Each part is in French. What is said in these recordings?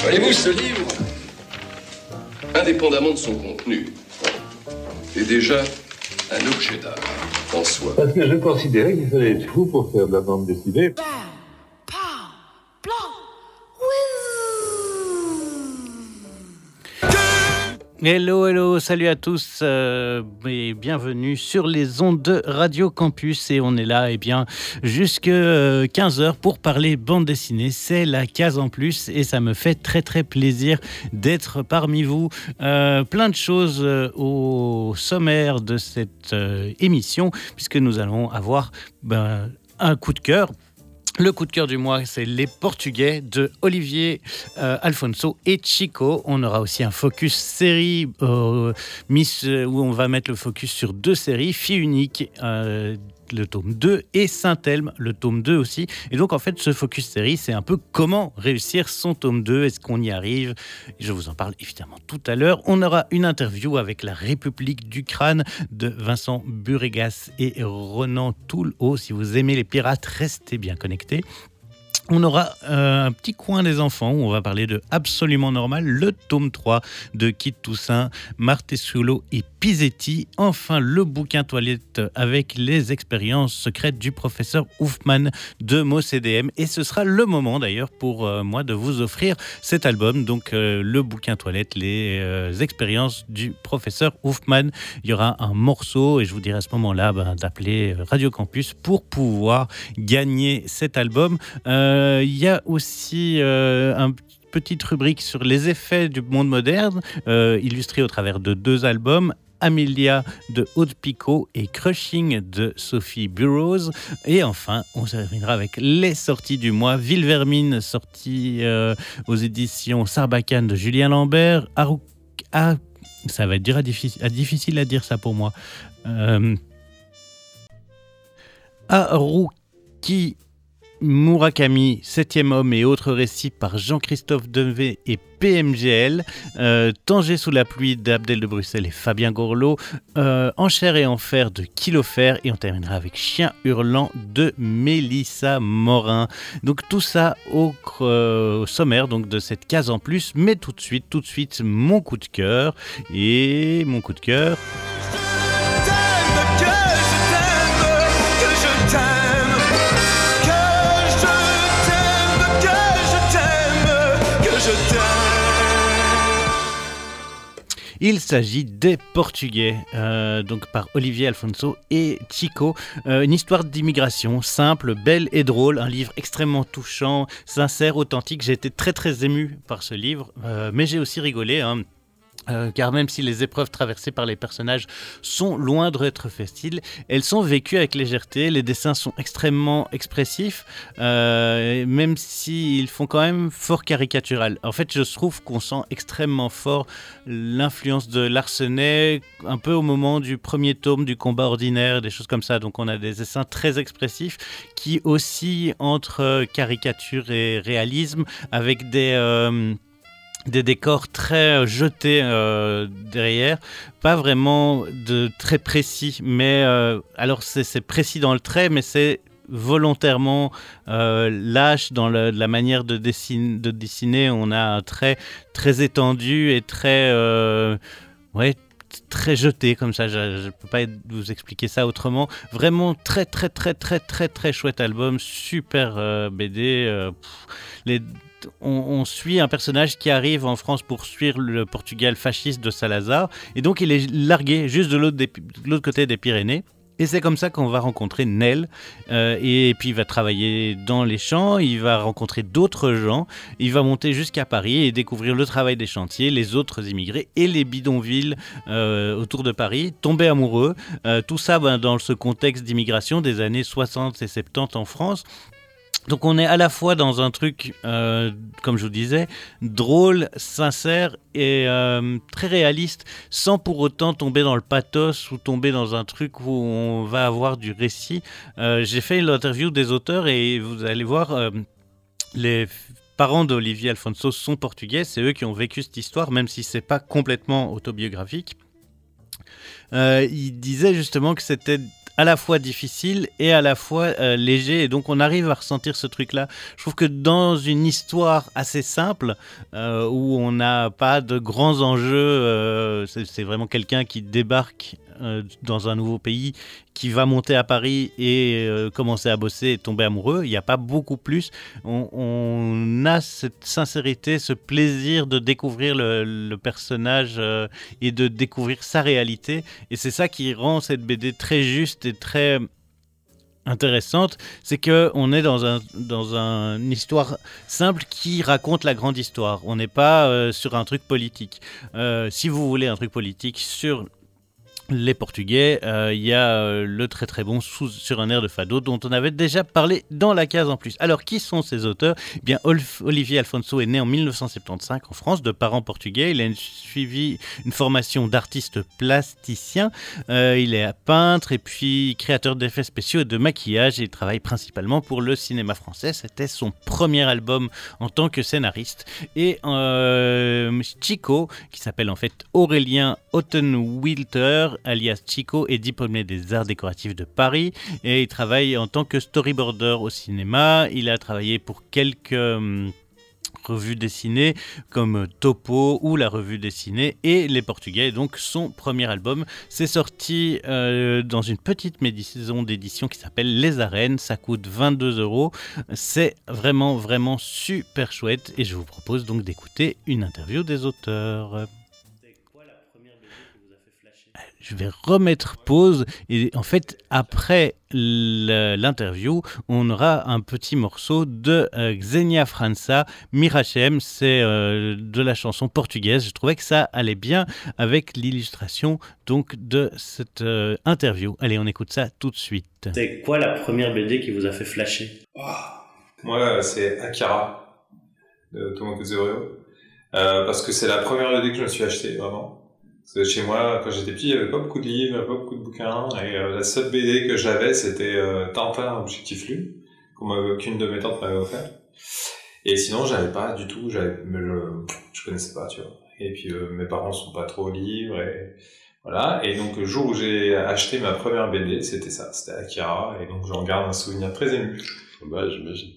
Voyez-vous, ce livre, indépendamment de son contenu, est déjà un objet d'art en soi. Parce que je considérais qu'il fallait être fou pour faire de la bande dessinée. Hello, hello, salut à tous euh, et bienvenue sur les ondes de Radio Campus et on est là eh bien jusque 15h euh, pour parler bande dessinée. C'est la case en plus et ça me fait très très plaisir d'être parmi vous. Euh, plein de choses au sommaire de cette émission puisque nous allons avoir ben, un coup de cœur le coup de cœur du mois, c'est les Portugais de Olivier euh, Alfonso et Chico. On aura aussi un focus série euh, euh, où on va mettre le focus sur deux séries, Fille unique le tome 2 et Saint-Elme, le tome 2 aussi. Et donc en fait, ce focus série, c'est un peu comment réussir son tome 2, est-ce qu'on y arrive? Je vous en parle évidemment tout à l'heure. On aura une interview avec la République du crâne de Vincent Buregas et Ronan Toulho. Si vous aimez les pirates, restez bien connectés. On aura euh, un petit coin des enfants où on va parler de Absolument Normal, le tome 3 de Kit Toussaint, Martesolo et Pizetti. Enfin, le bouquin toilette avec les expériences secrètes du professeur Houfman de MoCDM. Et ce sera le moment d'ailleurs pour euh, moi de vous offrir cet album, donc euh, le bouquin toilette, les expériences du professeur Houfman. Il y aura un morceau et je vous dirai à ce moment-là ben, d'appeler Radio Campus pour pouvoir gagner cet album. Il y a aussi euh, un petite rubrique sur les effets du monde moderne, euh, illustré au travers de deux albums, Amelia de Haute Picot et Crushing de Sophie Burroughs. Et enfin, on terminera avec les sorties du mois. Ville Vermine, sortie aux éditions Sarbacane de Julien Lambert. Ah, ça va être difficile, à dire ça pour moi. Euh, Murakami, Septième homme et autres récits par Jean-Christophe Devé et PMGL, euh, Tanger sous la pluie d'Abdel de Bruxelles et Fabien Gorlot, euh, En et en fer de Kilofer et on terminera avec Chien hurlant de Mélissa Morin. Donc tout ça au, au, sommaire donc de cette case en plus, mais tout de suite, tout de suite mon coup de cœur. Et mon coup de cœur. Il s'agit des Portugais, euh, donc par Olivier Alfonso et Chico. Euh, une histoire d'immigration simple, belle et drôle. Un livre extrêmement touchant, sincère, authentique. J'ai été très très ému par ce livre, euh, mais j'ai aussi rigolé. Hein. Euh, car même si les épreuves traversées par les personnages sont loin d'être faciles, elles sont vécues avec légèreté, les dessins sont extrêmement expressifs, euh, même s'ils font quand même fort caricatural. En fait, je trouve qu'on sent extrêmement fort l'influence de Larsenet, un peu au moment du premier tome du combat ordinaire, des choses comme ça. Donc on a des dessins très expressifs qui oscillent entre caricature et réalisme, avec des... Euh, des décors très euh, jetés euh, derrière, pas vraiment de très précis, mais euh, alors c'est précis dans le trait, mais c'est volontairement lâche dans la manière de, dessiner, de dessiner. On a un trait très étendu et très, ouais, très jeté comme ça. Je ne peux pas vous expliquer ça autrement. Vraiment très très très très très très chouette album, super BD. les on, suit un personnage qui arrive en France pour suivre le Portugal fasciste de Salazar, et donc il est largué juste de l'autre côté des Pyrénées. Et c'est comme ça qu'on va rencontrer Nel. Euh, et puis il va travailler dans les champs, il va rencontrer d'autres gens, il va monter jusqu'à Paris et découvrir le travail des chantiers, les autres immigrés et les bidonvilles euh, autour de Paris, tomber amoureux. Euh, tout ça ben, dans ce contexte d'immigration des années 60 et 70 en France. Donc on est à la fois dans un truc, euh, comme je vous disais, drôle, sincère et euh, très réaliste, sans pour autant tomber dans le pathos ou tomber dans un truc où on va avoir du récit. Euh, j'ai fait l'interview des auteurs et vous allez voir, les parents d'Olivier Alfonso sont portugais, c'est eux qui ont vécu cette histoire, même si c'est pas complètement autobiographique. il disait justement que c'était à la fois difficile et à la fois euh, léger. Et donc on arrive à ressentir ce truc-là. Je trouve que dans une histoire assez simple, euh, où on n'a pas de grands enjeux, euh, c'est vraiment quelqu'un qui débarque dans un nouveau pays, qui va monter à Paris et commencer à bosser et tomber amoureux. Il n'y a pas beaucoup plus. On, a cette sincérité, ce plaisir de découvrir le, personnage et de découvrir sa réalité. Et c'est ça qui rend cette BD très juste très intéressante, c'est que on est dans un dans une histoire simple qui raconte la grande histoire. On n'est pas euh, sur un truc politique. Euh, si vous voulez un truc politique sur les Portugais, euh, il y a euh, le très très bon sur un air de fado dont on avait déjà parlé dans la case en plus. Alors qui sont ces auteurs? Eh Bien Olivier Alfonso est né en 1975 en France de parents portugais. Il a suivi une formation d'artiste plasticien. Euh, il est peintre et puis créateur d'effets spéciaux et de maquillage. Il travaille principalement pour le cinéma français. C'était son premier album en tant que scénariste. Et Chico, qui s'appelle en fait Aurélien Ottenwilter, alias Chico, est diplômé des arts décoratifs de Paris et il travaille en tant que storyboarder au cinéma. Il a travaillé pour quelques hum, revues dessinées comme Topo ou la revue dessinée et Les Portugais. Donc son premier album, c'est sorti euh, dans une petite maison d'édition qui s'appelle Les Arènes. Ça coûte 22 euros. C'est vraiment vraiment super chouette et je vous propose donc d'écouter une interview des auteurs je vais remettre pause et en fait après l'interview on aura un petit morceau de euh, Xenia França Mirachem c'est euh, de la chanson portugaise. Je trouvais que ça allait bien avec l'illustration donc de cette euh, interview. Allez on écoute ça tout de suite. C'est quoi la première BD qui vous a fait flasher? Oh, moi c'est Akira de Tomo parce que c'est la première BD que je me suis acheté vraiment chez moi, quand j'étais petit, il n'y avait pas beaucoup de livres, pas beaucoup de bouquins, et euh, la seule BD que j'avais, c'était euh, Tintin Objectif Lu, qu'une de mes tantes m'avait offert. Et sinon, j'avais pas du tout, je, je connaissais pas, tu vois. Et puis euh, mes parents sont pas trop livres, et voilà. Et donc le jour où j'ai acheté ma première BD, c'était ça, c'était Akira, et donc j'en garde un souvenir très ému. Bah, j'imagine.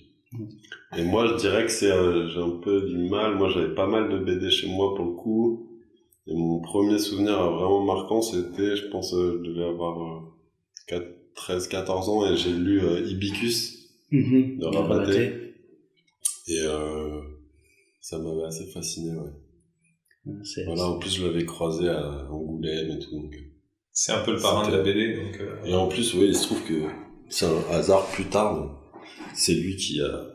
Et moi, je dirais que c'est, j'ai un peu du mal. Moi, j'avais pas mal de BD chez moi pour le coup. Et mon premier souvenir vraiment marquant, c'était, je pense, euh, je devais avoir 13-14 euh, ans et j'ai lu euh, Ibicus mhm. de Rabaté. Et euh, ça m'avait assez fasciné, ouais. Voilà, en plus je l'avais croisé à Angoulême et tout. c'est un peu le parrain de la BD. Donc, Et en plus, oui, il se trouve que c'est un hasard plus tard. C'est lui qui a...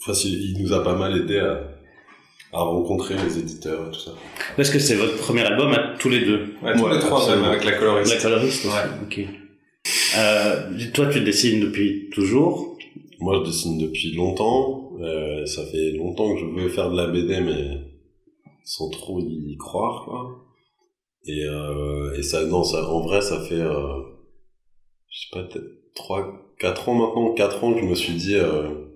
Enfin, il nous a pas mal aidé à à rencontrer les éditeurs et tout ça. Parce que c'est votre premier album à tous les deux. Ouais, tous les trois même, avec la coloriste. La coloriste aussi. Ouais. Ok. Euh, toi, tu dessines depuis toujours Moi, je dessine depuis longtemps. Euh, ça fait longtemps que je veux faire de la BD, mais sans trop y croire, quoi. Et, euh, et ça, non, ça, en vrai, ça fait, euh, je sais pas, peut-être 3, 4 ans maintenant, 4 ans que je me suis dit, euh,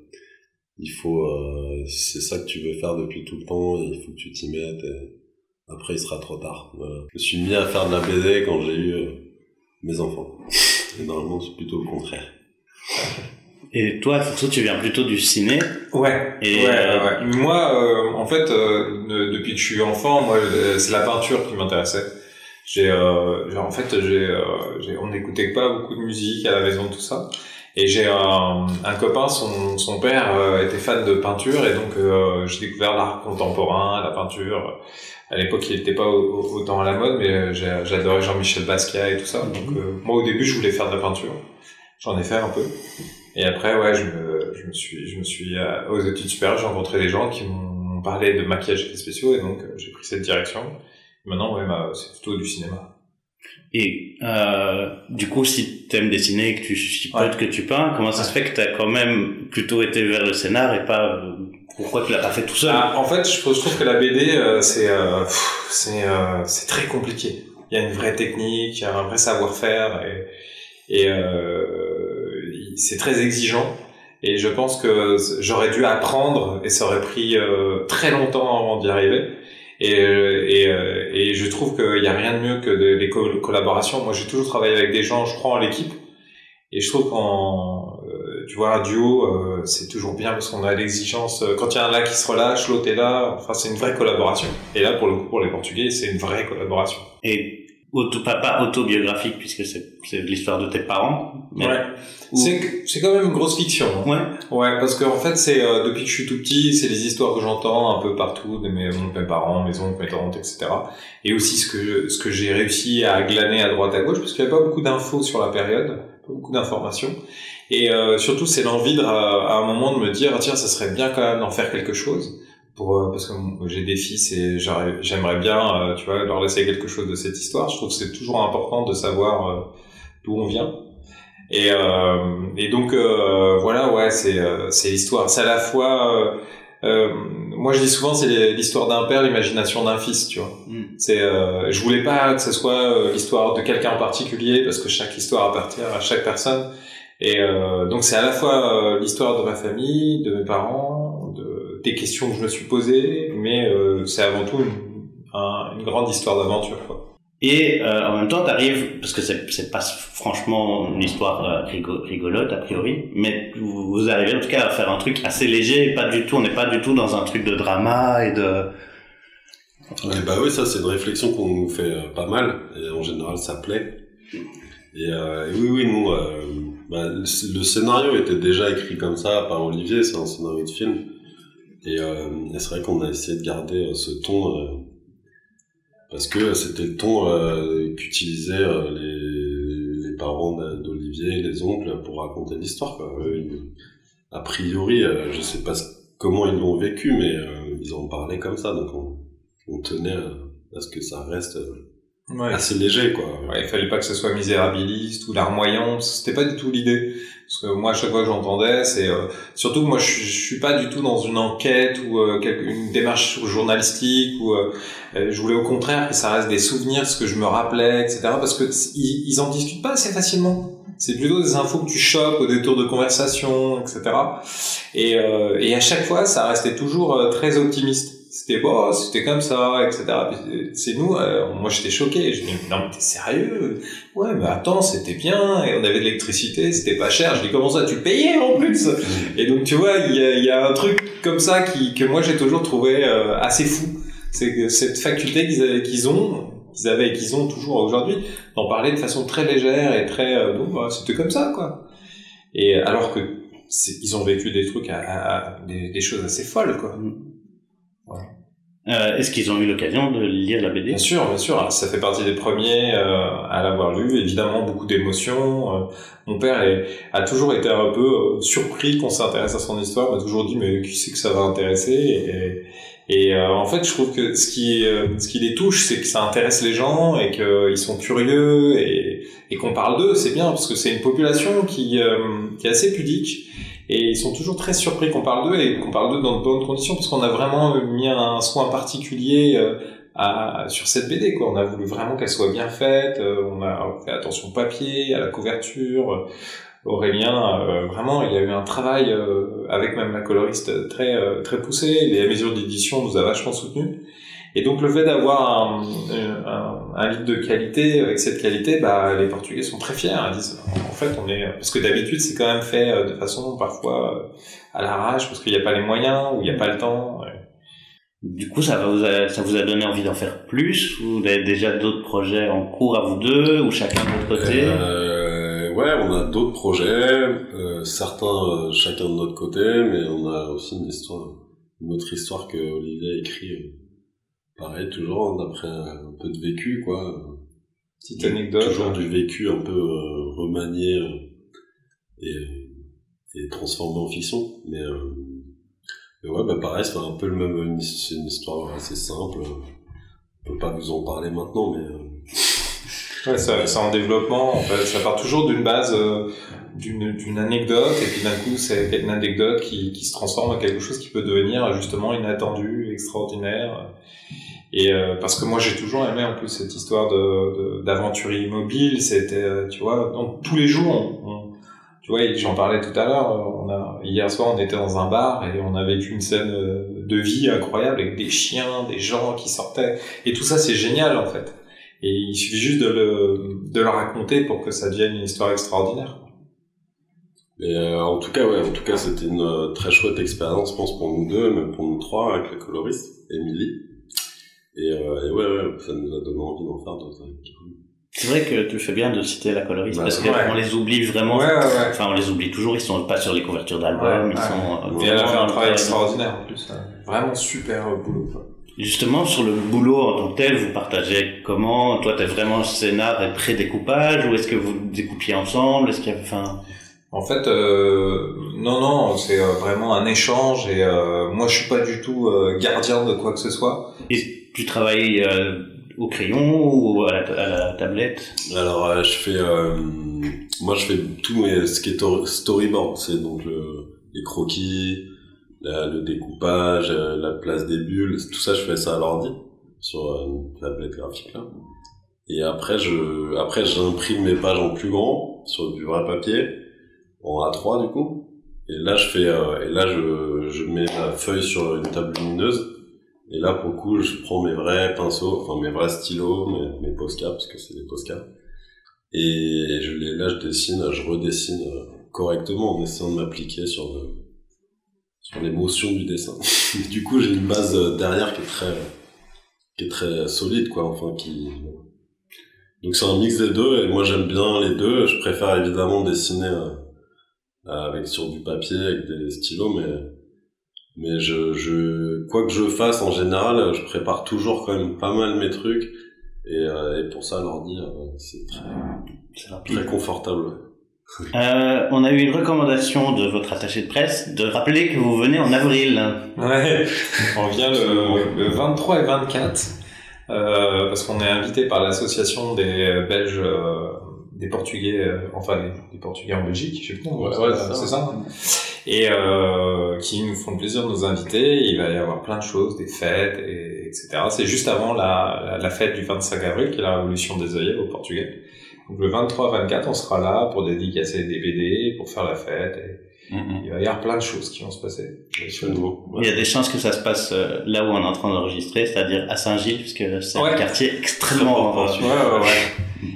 il faut euh, c'est ça que tu veux faire depuis tout le temps et il faut que tu t'y mettes et après il sera trop tard. Voilà. je me suis mis à faire de la BD quand j'ai eu euh, mes enfants. Et normalement c'est plutôt le contraire. Et toi Alfonso tu viens plutôt du ciné ouais. et ouais, ouais. moi euh, en fait depuis que je suis enfant moi c'est la peinture qui m'intéressait. J'ai en fait j'ai on n'écoutait pas beaucoup de musique à la maison tout ça et j'ai un, un, copain, son, son père euh, était fan de peinture et donc euh, j'ai découvert l'art contemporain, la peinture. À l'époque, il n'était pas autant à la mode, mais j'adorais Jean-Michel Basquiat et tout ça. Donc euh, moi, au début, je voulais faire de la peinture. J'en ai fait un peu. Et après, ouais, je me, je me suis, je me suis aux études supérieures, j'ai rencontré des gens qui m'ont parlé de maquillage et spéciaux et donc j'ai pris cette direction. Maintenant, ouais, bah, c'est plutôt du cinéma. Et euh, du coup, si tu aimes dessiner et que tu chipotes, que tu peins, comment ça se fait que tu as quand même plutôt été vers le scénar et pas... Euh, pourquoi tu l'as pas fait tout seul? Ah, En fait, je, trouve que la BD, euh, c'est euh, c'est euh, c'est très compliqué. Il y a une vraie technique, il y a un vrai savoir-faire et, et c'est très exigeant. Et je pense que j'aurais dû apprendre et ça aurait pris très longtemps avant d'y arriver. Et, euh, et, euh, et je trouve qu'il n'y a rien de mieux que des collaborations. Moi, j'ai toujours travaillé avec des gens, je crois en l'équipe. Et je trouve qu'en, euh, tu vois, un duo, c'est toujours bien parce qu'on a l'exigence. quand il y en a un là qui se relâche, l'autre est là. Enfin, c'est une vraie collaboration. Et là, pour le coup, pour les Portugais, c'est une vraie collaboration. Auto, pas, pas autobiographique puisque c'est c'est de l'histoire de tes parents. mais- Ouais. Ou- C'est, c'est quand même une grosse fiction. hein. Ouais. Ouais, parce que en fait, c'est euh, depuis que je suis tout petit, c'est les histoires que j'entends un peu partout de mes, de mes parents, mes oncles, mes tantes, etc. Et aussi ce que ce que j'ai réussi à glaner à droite à gauche, parce qu'il n'y avait pas beaucoup d'infos sur la période, pas beaucoup d'informations. Et euh, surtout, c'est l'envie de, à un moment de me dire, tiens, ça serait bien quand même d'en faire quelque chose. Pour, euh, parce que j'ai des fils et j'aimerais bien, euh, tu vois, leur laisser quelque chose de cette histoire. Je trouve que c'est toujours important de savoir euh, d'où on vient. Et, euh, et donc euh, voilà, ouais, c'est euh, c'est l'histoire. C'est à la fois, euh, euh, moi je dis souvent, c'est l'histoire d'un père, l'imagination d'un fils, tu vois. Mm. C'est, euh, je voulais pas que ce soit euh, l'histoire de quelqu'un en particulier parce que chaque histoire appartient à chaque personne. Et euh, donc c'est à la fois l'histoire de ma famille, de mes parents, des questions que je me suis posées, mais euh, c'est avant tout une, un- une grande histoire d'aventure. quoi. Et euh, en même temps, t'arrives, parce que c'est c'est pas franchement une histoire euh, rigo- rigolote a priori, mais vous, vous arrivez en tout cas à faire un truc assez léger, et pas du tout, on n'est pas du tout dans un truc de drama et de. Ouais, bah oui, ça c'est une réflexion qu'on nous fait euh, pas mal, et en général ça plaît. Et, euh, et oui, oui, nous, euh, bah, le, le scénario était déjà écrit comme ça par Olivier, c'est un scénario de film. Et, euh, c'est vrai qu'on a essayé de garder euh, ce ton, euh, parce que c'était le ton euh, qu'utilisaient euh, les, parents d'Olivier, les oncles, pour raconter l'histoire. a priori, euh, je sais pas comment ils l'ont vécu, mais euh, ils en parlaient comme ça, donc on, tenait à, ce que ça reste euh, Ouais. assez léger, quoi. Ouais, il fallait pas que ce soit misérabiliste ou larmoyant, c'était pas du tout l'idée. Parce que moi, à chaque fois que j'entendais, c'est euh, surtout que moi, je, suis- je suis pas du tout dans une enquête ou euh, quelque- une démarche journalistique ou euh, euh, je voulais au contraire que ça reste des souvenirs, ce que je me rappelais, etc. Parce que ils, ils en discutent pas assez facilement. C'est plutôt des infos que tu chopes au détour de conversation, etc. Et, euh, et à chaque fois, ça restait toujours euh, très optimiste. C'était bon, c'était comme ça, etc. Puis, C'est nous, euh, moi j'étais choqué. Je dis non mais t'es sérieux? Ouais, mais attends, c'était bien. Et on avait de l'électricité, c'était pas cher. Je dis comment ça, tu payais en plus? Et donc tu vois, il y a, y a un truc comme ça qui que moi j'ai toujours trouvé euh, assez fou. C'est que cette faculté qu'ils avaient- qu'ils ont, qu'ils avaient et qu'ils ont toujours aujourd'hui, d'en parler de façon très légère et très euh, bon, bah, c'était comme ça quoi. Et alors que ils ont vécu des trucs, à, à- à- des, des choses assez folles quoi. Euh, Est-ce qu'ils ont eu l'occasion de lire la BD Bien sûr, bien sûr. Ça fait partie des premiers euh, à l'avoir lu. Évidemment, beaucoup d'émotions. Euh, mon père est- a toujours été un peu surpris qu'on s'intéresse à son histoire. Il m'a toujours dit, mais qui c'est que ça va intéresser? Et, et euh, en fait, je trouve que ce qui, euh, ce qui les touche, c'est que ça intéresse les gens et qu'ils sont curieux et, et qu'on parle d'eux. C'est bien parce que c'est une population qui, euh, qui est assez pudique. Et ils sont toujours très surpris qu'on parle d'eux et qu'on parle d'eux dans de bonnes conditions parce qu'on a vraiment mis un soin particulier euh, sur cette BD. On a voulu vraiment qu'elle soit bien faite, euh, on a fait attention au papier, à la couverture. Euh, Aurélien, euh, vraiment, il y a eu un travail euh, avec même la coloriste très euh, très poussé. Les mesures d'édition nous a vachement soutenus. Et donc le fait d'avoir un, un, un livre de qualité avec cette qualité, bah les Portugais sont très fiers. Ils disent en fait on est parce que d'habitude c'est quand même fait euh, de façon parfois euh, à l'arrache parce qu'il n'y a pas les moyens ou il n'y a pas le temps. Du coup, ça, vous a, ça vous a donné envie d'en faire plus? Vous avez déjà d'autres projets en cours à vous deux Ou chacun de votre côté? Euh, ouais, on a d'autres projets, euh, certains euh, chacun de notre côté, mais on a aussi une histoire, une autre histoire que Olivier a écrit. Pareil, toujours d'après un peu de vécu, quoi. Petite anecdote. Toujours du vécu un peu euh, remanié euh, et, euh, et transformé en fiction. Mais, euh, mais ouais, bah pareil, c'est un peu le même, c'est une histoire assez simple. On peut pas vous en parler maintenant, mais euh, Ouais, c'est en développement. Ça part toujours d'une base, euh, d'une anecdote, et puis d'un coup, c'est une anecdote qui, qui se transforme en quelque chose qui peut devenir justement inattendu, extraordinaire. Et euh, parce que moi, j'ai toujours aimé en plus cette histoire de de- d'aventurier immobile. C'était, euh, tu vois, donc tous les jours, on, on- tu vois, j'en parlais tout à l'heure. hier soir, on était dans un bar et on a vécu une scène euh, de vie incroyable avec des chiens, des gens qui sortaient, et tout ça, c'est génial en fait. Et il suffit juste de le, de le raconter pour que ça devienne une histoire extraordinaire. Mais euh, en tout cas, ouais, en tout cas, c'était une euh, très chouette expérience, je pense, pour nous deux, même pour nous trois, avec la coloriste, Émilie. Et, euh, et ouais, ouais, ça nous a donné envie d'en faire d'autres avec C'est vrai que tu fais bien de citer la coloriste Bah, parce ouais. qu'on les oublie vraiment. Ouais, ouais, ouais. Enfin, on les oublie toujours. Ils sont pas sur les couvertures d'albums. Ouais, ils ouais. sont. euh, Et elle a fait vraiment un travail extraordinaire en plus. Vraiment super euh, boulot. Justement, sur le boulot en tant que tel, vous partagez comment? Toi, t'es vraiment scénar et pré-découpage ou est-ce que vous découpiez ensemble? Est-ce qu'il y a, enfin, En fait, euh, non, non, c'est euh, vraiment un échange et euh, moi je suis pas du tout euh, gardien de quoi que ce soit. et tu travailles euh, au crayon ou à la, à la tablette? Alors, euh, je fais, euh, moi, je fais tout mes, ce qui est tor- storyboard, c'est donc le, les croquis, le découpage, euh, la place des bulles, tout ça, je fais ça à l'ordi, sur euh, une tablette graphique, là. Et après, je, après, j'imprime mes pages en plus grand, sur du vrai papier, en A3, du coup. Et là, je fais, euh, et là, je, je mets la feuille sur une table lumineuse. Et là, pour le coup, je prends mes vrais pinceaux, enfin mes vrais stylos, mes, mes Posca, parce que c'est des Posca. Et je les, là, je dessine, je redessine euh, correctement en essayant de m'appliquer sur le, sur l'émotion du dessin. du coup, j'ai une base euh, derrière qui est très, qui est très solide, quoi, enfin, qui, donc c'est un mix des deux, et moi j'aime bien les deux. Je préfère évidemment dessiner euh, avec sur du papier, avec des stylos, mais mais je, je quoi que je fasse en général, je prépare toujours quand même pas mal mes trucs, et, euh, et pour ça l'ordi c'est très très confortable. Euh, on a eu une recommandation de votre attaché de presse de rappeler que vous venez en avril. Ouais, on vient le, le 23 et 24 euh, parce qu'on est invité par l'association des Belges, euh, des Portugais, euh, enfin des, des Portugais en Belgique, je sais plus. Ouais, c'est ouais, ça, c'est c'est ça. Et euh, qui nous font le plaisir de nous inviter. Il va y avoir plein de choses, des fêtes, et, etc. C'est juste avant la, la, la fête du 25 avril, qui est la révolution des œillets au Portugal. Donc le 23-24, on sera là pour dédicacer des BD, pour faire la fête. Et il va y avoir plein de choses qui vont se passer. Il y a des chances que ça se passe euh, là où on est en train d'enregistrer, c'est-à-dire à Saint-Gilles, puisque c'est Ouais. un quartier extrêmement. Ouais, ouais, ouais.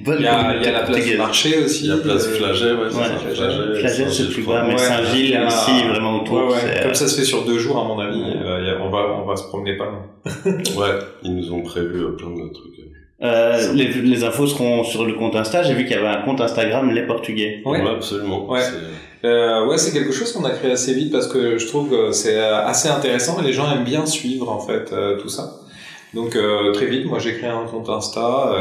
Bonne Il y a, il y a la place du marché aussi. Il y a place euh, Flagey, ouais, Flagey, c'est Saint-Gilles, plus bas, mais Ouais, Saint-Gilles a- aussi, vraiment autour. Ouais, ouais. c'est, euh, Comme ça se fait sur deux jours, à mon avis. euh, on, va, on va se promener pas loin. Ouais, ils nous ont prévu euh, plein de trucs. Euh, les, les infos seront sur le compte Insta. J'ai vu qu'il y avait un compte Instagram Les Portugais. Ouais. absolument. Ouais. C'est- Euh, ouais, c'est quelque chose qu'on a créé assez vite parce que je trouve que c'est euh, assez intéressant et les gens aiment bien suivre en fait euh, tout ça. Donc euh, très vite, moi j'ai créé un compte Insta.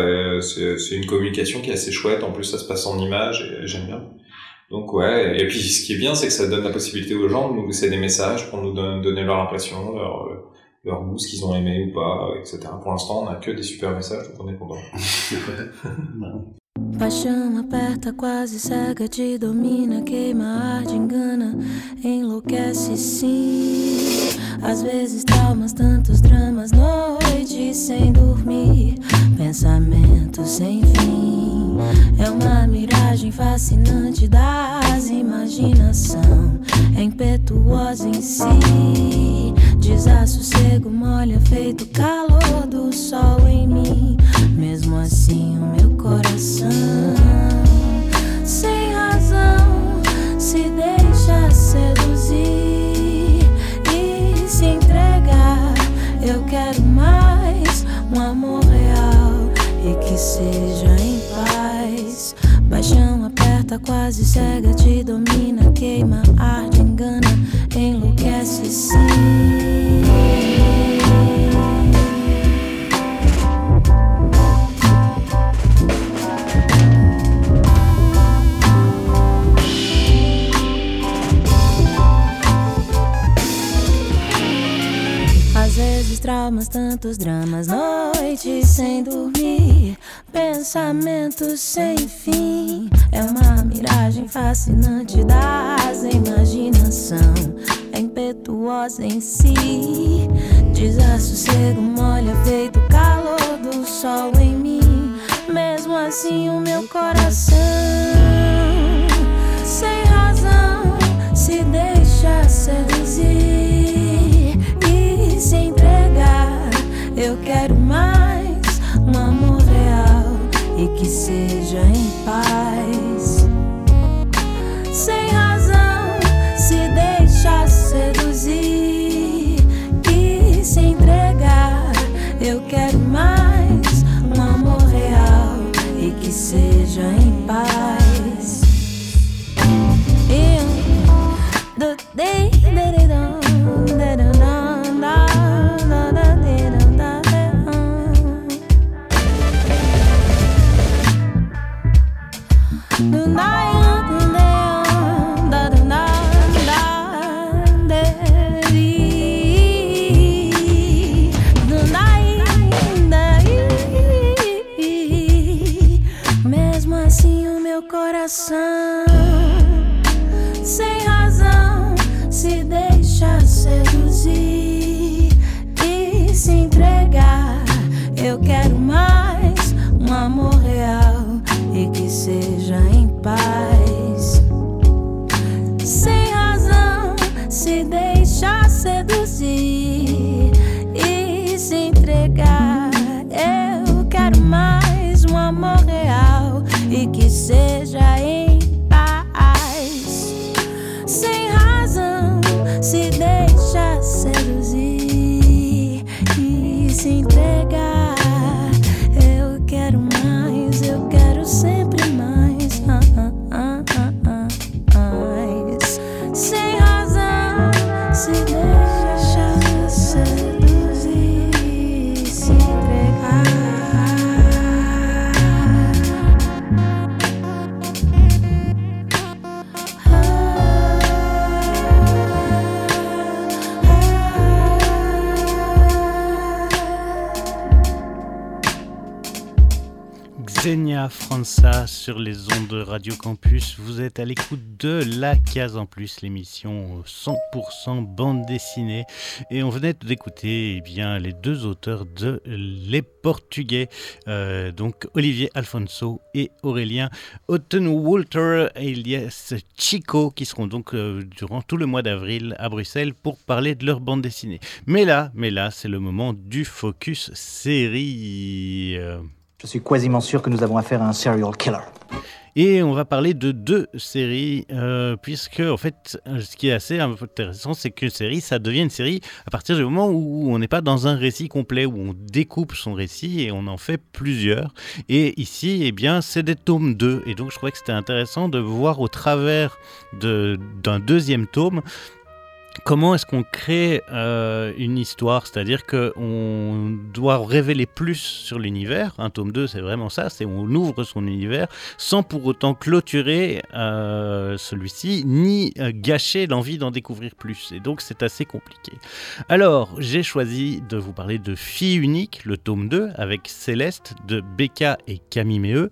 c'est c'est une communication qui est assez chouette. En plus, ça se passe en images et j'aime bien. Donc ouais. Et puis ce qui est bien, c'est que ça donne la possibilité aux gens de nous laisser des messages pour nous don- donner leur impression, leur leur goût, ce qu'ils ont aimé ou pas, etc. Pour l'instant, on a que des super messages, donc on est content. Paixão aperta, quase cega, te domina, queima, arde, engana, enlouquece sim. Às vezes traumas, tantos dramas, noites sem dormir, pensamentos sem fim. É uma miragem fascinante das imaginação, é impetuosa em si. Desassossego molha feito calor do sol em mim. Mesmo assim, o meu coração, sem razão, se deixa seduzir e se entregar. Eu quero mais um amor real e que seja em paz. Paixão aperta, quase cega, te domina, queima, arde, Às vezes traumas, tantos dramas, noites sem dormir, pensamentos sem fim. É uma miragem fascinante das imaginação, é impetuosa em si. Desassossego molha feito calor do sol em mim. Mesmo assim o meu coração, sem razão, se deixa seduzir e se entregar. Eu quero mais um amor real e que seja em sur les ondes de Radio Campus. Vous êtes à l'écoute de La Case en Plus, l'émission 100% bande dessinée. Et on venait d'écouter eh bien, les deux auteurs de Les Portugais, euh, donc Olivier Alfonso et Aurélien Otten Walter et Elias Chico, qui seront donc euh, durant tout le mois d'avril à Bruxelles pour parler de leur bande dessinée. Mais là, mais là, c'est le moment du focus série. Je suis quasiment sûr que nous avons affaire à un serial killer. Et on va parler de deux séries, euh, puisque en fait, ce qui est assez intéressant, c'est qu'une série, ça devient une série à partir du moment où on n'est pas dans un récit complet, où on découpe son récit et on en fait plusieurs. Et ici, eh bien, c'est des tomes 2. Et donc, je trouvais que c'était intéressant de voir au travers d'un deuxième tome Comment est-ce qu'on crée euh, une histoire? C'est-à-dire qu'on doit révéler plus sur l'univers. Un tome 2, c'est vraiment ça, c'est on ouvre son univers sans pour autant clôturer euh, celui-ci, ni euh, gâcher l'envie d'en découvrir plus. Et donc c'est assez compliqué. Alors, j'ai choisi de vous parler de Fille unique, le tome 2, avec Céleste de Becca et Camille Méheux.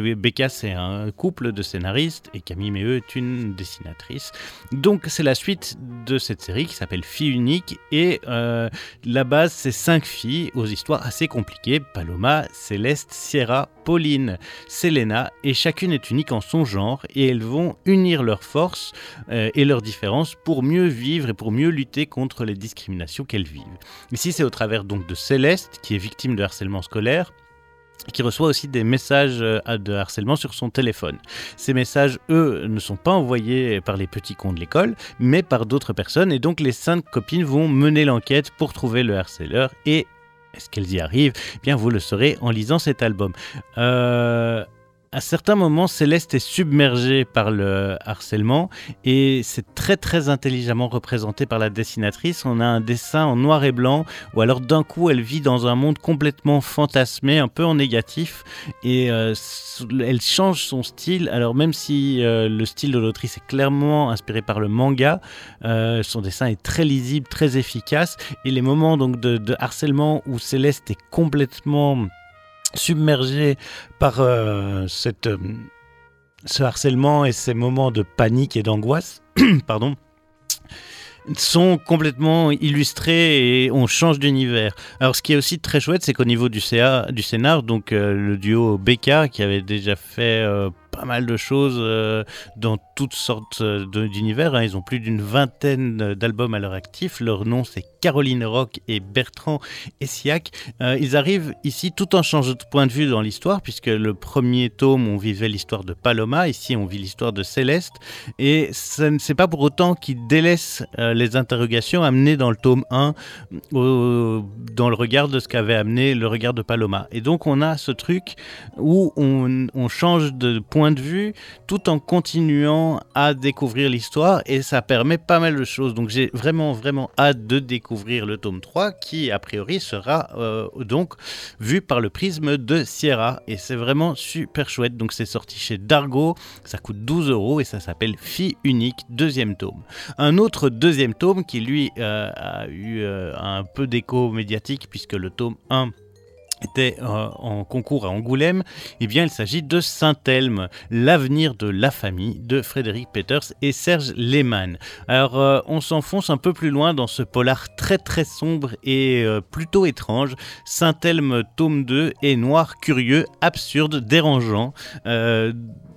Becca, c'est un couple de scénaristes et Camille Méheux est une dessinatrice. Donc, c'est la suite de cette série qui s'appelle Fille unique. Et euh, la base, c'est cinq filles aux histoires assez compliquées Paloma, Céleste, Sierra, Pauline, Selena. Et chacune est unique en son genre. Et elles vont unir leurs forces euh, et leurs différences pour mieux vivre et pour mieux lutter contre les discriminations qu'elles vivent. Ici, c'est au travers donc de Céleste, qui est victime de harcèlement scolaire qui reçoit aussi des messages euh, de harcèlement sur son téléphone. Ces messages, eux, ne sont pas envoyés par les petits cons de l'école, mais par d'autres personnes, et donc les cinq copines vont mener l'enquête pour trouver le harceleur, et est-ce qu'elles y arrivent? Eh Bien, vous le saurez en lisant cet album. Euh, à certains moments, Céleste est submergée par le harcèlement et c'est très très intelligemment représenté par la dessinatrice. On a un dessin en noir et blanc ou alors d'un coup elle vit dans un monde complètement fantasmé, un peu en négatif et euh, elle change son style. Alors même si euh, le style de l'autrice est clairement inspiré par le manga, euh, son dessin est très lisible, très efficace et les moments donc de harcèlement où Céleste est complètement submergée par euh, euh, ce harcèlement et ces moments de panique et d'angoisse, pardon, sont complètement illustrés et on change d'univers. Alors ce qui est aussi très chouette, c'est qu'au niveau du, CA, du scénar, donc euh, le duo BK qui avait déjà fait pas mal de choses euh, dans toutes sortes euh, d'univers. Hein. Ils ont plus d'une vingtaine d'albums à leur actif. Leur nom, c'est Caroline Rock et Bertrand Essiac. Euh, ils arrivent ici tout en changeant de point de vue dans l'histoire, puisque le premier tome, on vivait l'histoire de Paloma. Ici, on vit l'histoire de Céleste. Et ce n'est pas pour autant qu'ils délaissent les interrogations amenées dans le tome 1, dans le regard de ce qu'avait amené le regard de Paloma. Et donc, on a ce truc où on, on change de point de vue tout en continuant à découvrir l'histoire et ça permet pas mal de choses. Donc j'ai vraiment vraiment hâte de découvrir le tome 3 qui a priori sera euh, donc vu par le prisme de Sierra et c'est vraiment super chouette. Donc c'est sorti chez Dargo, ça coûte 12 euros et ça s'appelle Fille unique deuxième tome. Un autre deuxième tome qui lui euh, a eu euh, un peu d'écho médiatique puisque le tome 1 était euh, en concours à Angoulême, eh bien il s'agit de Saint-Elme, l'avenir de la famille de Frédéric Peters et Serge Lehmann. Alors euh, on s'enfonce un peu plus loin dans ce polar très très sombre et euh, plutôt étrange. Saint-Elme tome 2 est noir, curieux, absurde, dérangeant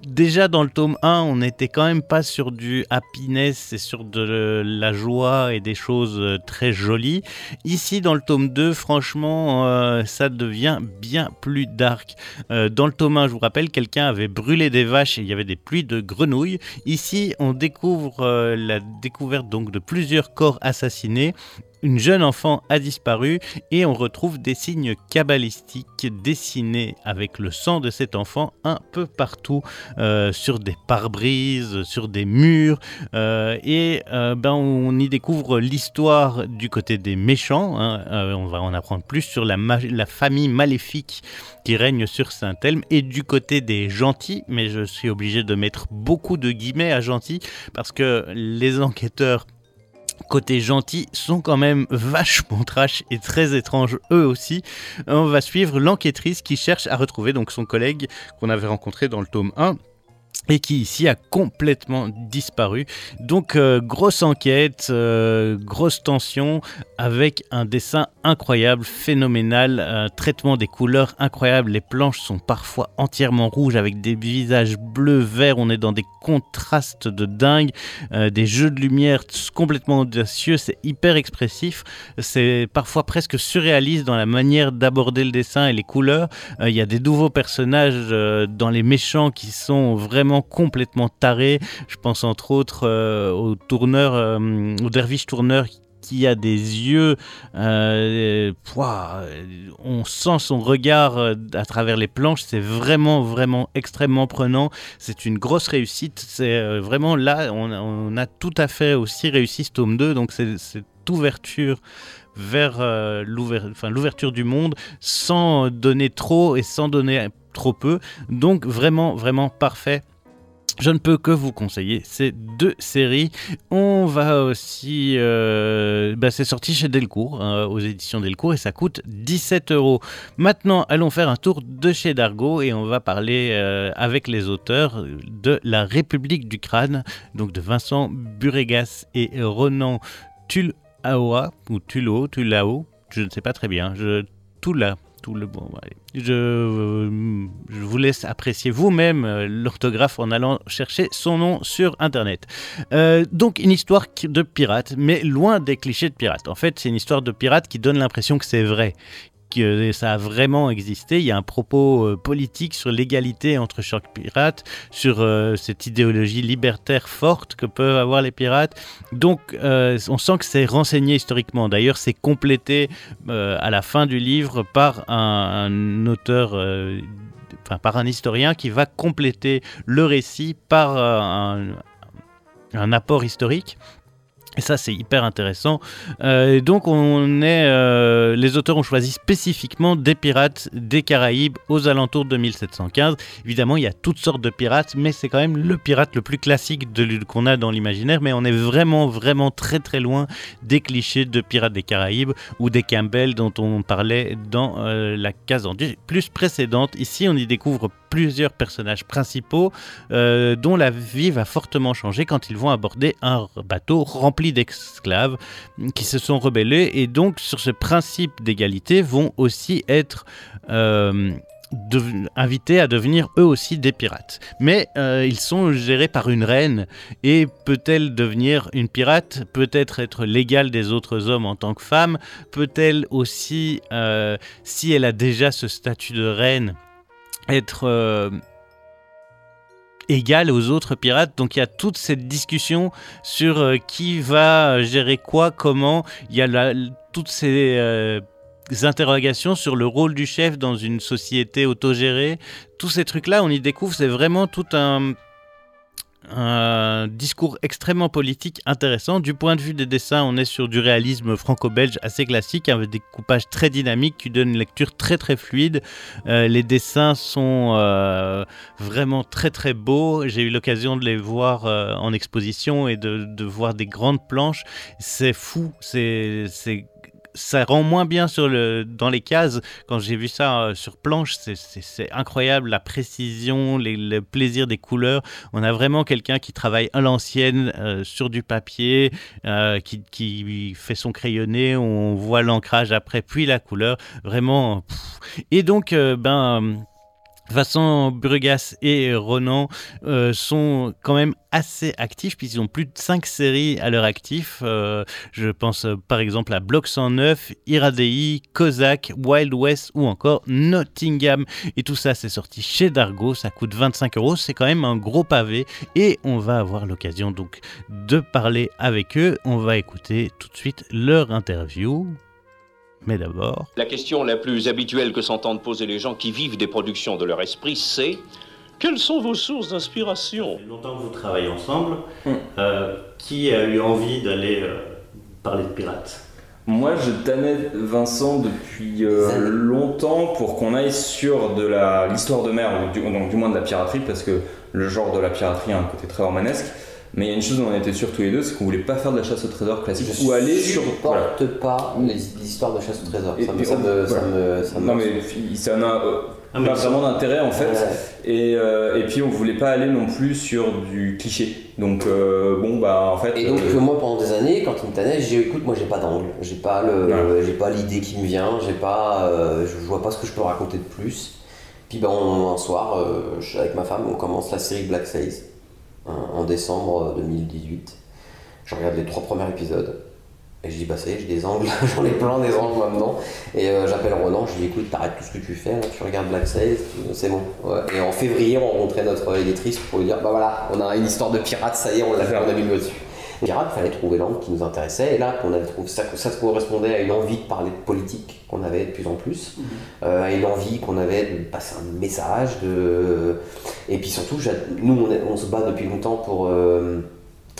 déjà dans le tome 1, on n'était quand même pas sur du happiness et sur de la joie et des choses euh, très jolies. Ici, dans le tome 2, franchement, euh, ça devient bien plus dark. Euh, dans le tome 1, je vous rappelle, quelqu'un avait brûlé des vaches et il y avait des pluies de grenouilles. Ici, on découvre la découverte donc de plusieurs corps assassinés une jeune enfant a disparu et on retrouve des signes cabalistiques dessinés avec le sang de cet enfant un peu partout euh, sur des pare-brises, sur des murs euh, et euh, ben, on y découvre l'histoire du côté des méchants. Hein. on va en apprendre plus sur la, la famille maléfique qui règne sur Saint-Elme et du côté des gentils, mais je suis obligé de mettre beaucoup de guillemets à gentils parce que les enquêteurs côté gentil sont quand même vachement trash et très étranges eux aussi. On va suivre l'enquêtrice qui cherche à retrouver donc son collègue qu'on avait rencontré dans le tome 1 et qui ici a complètement disparu. Donc euh, grosse enquête, euh, grosse tension, avec un dessin incroyable, phénoménal, un traitement des couleurs incroyable. Les planches sont parfois entièrement rouges avec des visages bleus, verts. On est dans des contrastes de dingue, euh, des jeux de lumière complètement audacieux. C'est hyper expressif. C'est parfois presque surréaliste dans la manière d'aborder le dessin et les couleurs. Il y a des nouveaux personnages dans les méchants qui sont vraiment complètement taré. Je pense entre autres euh, au tourneur, euh, au derviche tourneur qui a des yeux, euh, on sent son regard à travers les planches, c'est vraiment, vraiment extrêmement prenant. C'est une grosse réussite. C'est vraiment là, on, a tout à fait aussi réussi ce tome 2, donc c'est cette ouverture vers l'ouverture du monde sans donner trop et sans donner trop peu. Donc vraiment, vraiment parfait. Je ne peux que vous conseiller ces deux séries. On va aussi... Euh, bah, c'est sorti chez Delcourt, hein, aux éditions Delcourt, et ça coûte 17 euros. Maintenant, allons faire un tour de chez Dargo et on va parler euh, avec les auteurs de La République du crâne, donc de Vincent Buregas et Ronan Tulaoa, ou Tulo, Tulao, je ne sais pas très bien. Je, Tula, le bon. Euh, je, vous laisse apprécier vous-même euh, l'orthographe en allant chercher son nom sur Internet. Euh, donc une histoire de pirate, mais loin des clichés de pirate. En fait, c'est une histoire de pirate qui donne l'impression que c'est vrai que ça a vraiment existé. Il y a un propos euh, politique sur l'égalité entre chaque pirate, sur euh, cette idéologie libertaire forte que peuvent avoir les pirates. Donc, euh, on sent que c'est renseigné historiquement. D'ailleurs, c'est complété à la fin du livre par un, auteur. Enfin, par un historien qui va compléter le récit par un apport historique. Et ça, c'est hyper intéressant. Euh, donc, on est, euh, les auteurs ont choisi spécifiquement des pirates des Caraïbes aux alentours de 1715. Évidemment, il y a toutes sortes de pirates, mais c'est quand même le pirate le plus classique qu'on a dans l'imaginaire. Mais on est vraiment, vraiment très, très loin des clichés de pirates des Caraïbes ou des Campbell dont on parlait dans euh, la case en plus précédente. Ici, on y découvre plusieurs personnages principaux dont la vie va fortement changer quand ils vont aborder un bateau rempli d'esclaves qui se sont rebellés et donc sur ce principe d'égalité vont aussi être euh, invités à devenir eux aussi des pirates. Mais euh, ils sont gérés par une reine et peut-elle devenir une pirate Peut-être être l'égale des autres hommes en tant que femme Peut-elle aussi, euh, si elle a déjà ce statut de reine, être euh, égale aux autres pirates Donc il y a toute cette discussion sur euh, qui va gérer quoi, comment. Il y a la- toutes ces euh, interrogations sur le rôle du chef dans une société autogérée. Tous ces trucs-là, on y découvre, c'est vraiment tout un, un discours extrêmement politique intéressant. Du point de vue des dessins, on est sur du réalisme franco-belge assez classique, avec des coupages très dynamiques qui donnent une lecture très très fluide. Euh, les dessins sont euh, vraiment très très beaux. J'ai eu l'occasion de les voir euh, en exposition et de, voir des grandes planches. C'est fou, c'est ça rend moins bien dans les cases. Quand j'ai vu ça euh, sur planche, c'est- incroyable, la précision, le plaisir des couleurs. On a vraiment quelqu'un qui travaille à l'ancienne euh, sur du papier, euh, qui, qui fait son crayonné, on voit l'ancrage après, puis la couleur. Vraiment. Et donc, ben. Vincent Brugas et Ronan euh, sont quand même assez actifs puisqu'ils ont plus de 5 séries à leur actif. Euh, je pense euh, par exemple à Bloc 109, Iradei, Kozak, Wild West ou encore Nottingham. Et tout ça, c'est sorti chez Dargo. Ça coûte 25 euros. C'est quand même un gros pavé. Et on va avoir l'occasion donc de parler avec eux. On va écouter tout de suite leur interview. Mais d'abord. La question la plus habituelle que s'entendent poser les gens qui vivent des productions de leur esprit, c'est quelles sont vos sources d'inspiration? Longtemps que vous travaillez ensemble. Euh, qui a eu envie d'aller euh, parler de pirates? Moi, je tannais Vincent depuis euh, longtemps pour qu'on aille sur de la l'histoire de mer, ou du, donc du moins de la piraterie, parce que le genre de la piraterie a un côté très romanesque. Mais il y a une chose dont on était sûrs tous les deux, c'est qu'on voulait pas faire de la chasse au trésor classique Je ou aller sur. supporte pas les les histoires de chasse au trésor. Ça me, ça on- me, ça voilà. me, ça me- Non mais ça n'a euh, Ah, pas vraiment d'intérêt en fait. Ouais. Et, euh, et puis on voulait pas aller non plus sur du cliché. Donc euh, bon bah en fait. Et donc euh, moi pendant des années, quand il me tannait, j'ai dit écoute moi j'ai pas d'angle, j'ai pas le, j'ai pas l'idée qui me vient, j'ai pas, euh, je, vois pas ce que je peux raconter de plus. Puis ben on- un soir, euh, avec ma femme, on commence la série Black Sails en, en décembre 2018. Je regarde les trois premiers épisodes. Et je dis, bah ça y est, j'ai des angles, j'en ai plein des angles maintenant. Et euh, j'appelle Ronan, je lui dis, écoute, t'arrêtes tout ce que tu fais, là, tu regardes Black Sails, c'est bon. Ouais. Et en février, on rencontrait notre éditrice pour lui dire, bah voilà, on a une histoire de pirates, ça y est, on l'a fait, on a mis le dessus. Il fallait trouver l'angle qui nous intéressait, et là, on avait trouvé ça, ça correspondait à une envie de parler de politique qu'on avait de plus en plus, euh, à une envie qu'on avait de passer un message, de... et puis surtout, nous, on, se bat depuis longtemps pour. euh,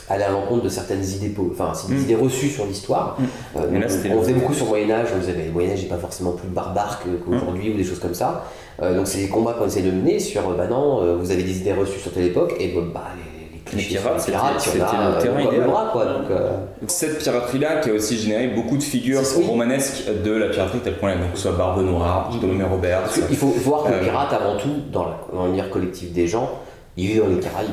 aller à l'encontre de certaines idées, enfin, des Mm. idées reçues sur l'histoire. Euh, là, on- on, faisait beaucoup sur le Moyen-Âge, on disait le Moyen-Âge n'est pas forcément plus barbare qu'aujourd'hui ou des choses comme ça. Euh, donc, c'est des combats qu'on essaie de mener sur, euh, bah non, euh, vous avez des idées reçues sur telle époque, et bah, bah, les, les Les pirates, les pirates, c'était- il le terrain comme le idéal. bras, quoi. Donc, euh, Cette piraterie-là qui a aussi généré beaucoup de figures romanesques de la piraterie telle qu'on l'a, donc que ce soit Barbe Noire, Bartholomew Robert. Parce qu'il faut voir que Euh, le pirate, avant tout, dans la- dans collectif des gens, il vit dans les Caraïbes.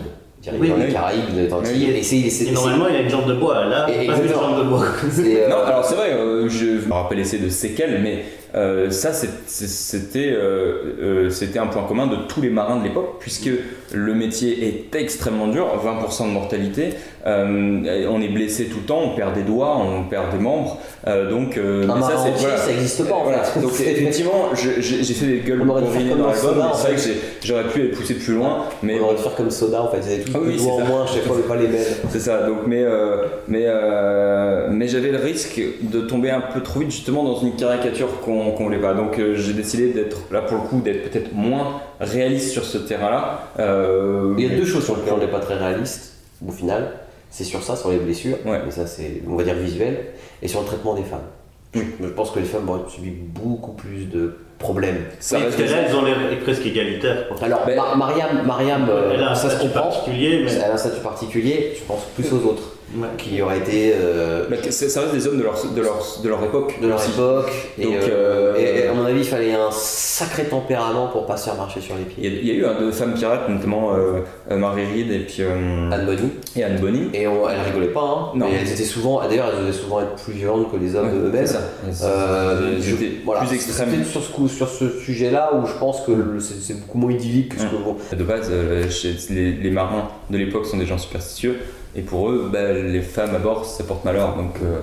Il vit Oui, dans les oui. Caraïbes, il est dans Oui. et c'est- c'est- Et normalement, il a une jambe de bois. Là, Et- pas une jambe de bois. euh, Non, alors c'est vrai, euh, je me rappelle essayer de séquelles, mais euh, ça c'était euh, euh, c'était un point commun de tous les marins de l'époque, puisque le métier est extrêmement dur, 20% de mortalité, on est blessé tout le temps, on perd des doigts, on perd des membres, donc Un mais marin c'est- entier, ça existe pas, en voilà. fait. Donc effectivement, j'ai fait des gueules On aurait faire comme dans l'album, c'est vrai que j'aurais pu aller pousser plus loin, mais on aurait dû faire comme Soda en fait, ils avaient tous Ah oui, doigts en ça. moins, chaque fois, mais pas les mêmes. c'est ça, donc mais, mais, mais j'avais le risque de tomber un peu trop vite justement dans une caricature qu'on qu'on voulait pas. Donc euh, j'ai décidé d'être là pour le coup, d'être peut-être moins réaliste sur ce terrain-là. Euh, Il y a deux choses sur lesquelles on n'est pas très réaliste, au final. C'est sur ça, sur les blessures, mais ça c'est, on va dire, visuel, et sur le traitement des femmes. Je, je pense que les femmes vont subir beaucoup plus de problèmes. Oui, parce que là, elles ont l'air presque égalitaires. Alors, Ma- Mariam, Mariam euh, Elle a un ça se statut comprend. particulier, mais- Elle a un statut particulier, je pense plus aux autres, qui auraient été. euh, ça reste des hommes de leur, de leur, de leur époque. de leur aussi. époque. Et, Donc, euh, euh, et- et à mon avis, il fallait un sacré tempérament pour pas se faire marcher sur les pieds. Il y a, eu hein, deux femmes pirates, notamment euh, Marie Reed et puis Anne Bonny. et Anne Bonny. Et on, elles rigolaient pas, hein. Non. Mais elles étaient souvent, d'ailleurs, elles devaient souvent être plus violentes que les hommes Ouais, eux-mêmes. étaient voilà, plus extrêmes. Sur ce, coup- sur ce sujet-là où je pense que c'est beaucoup moins idyllique que ce que bon. De base, les marins de l'époque sont des gens superstitieux, et pour eux, bah, les femmes à bord, ça porte malheur. Donc, euh,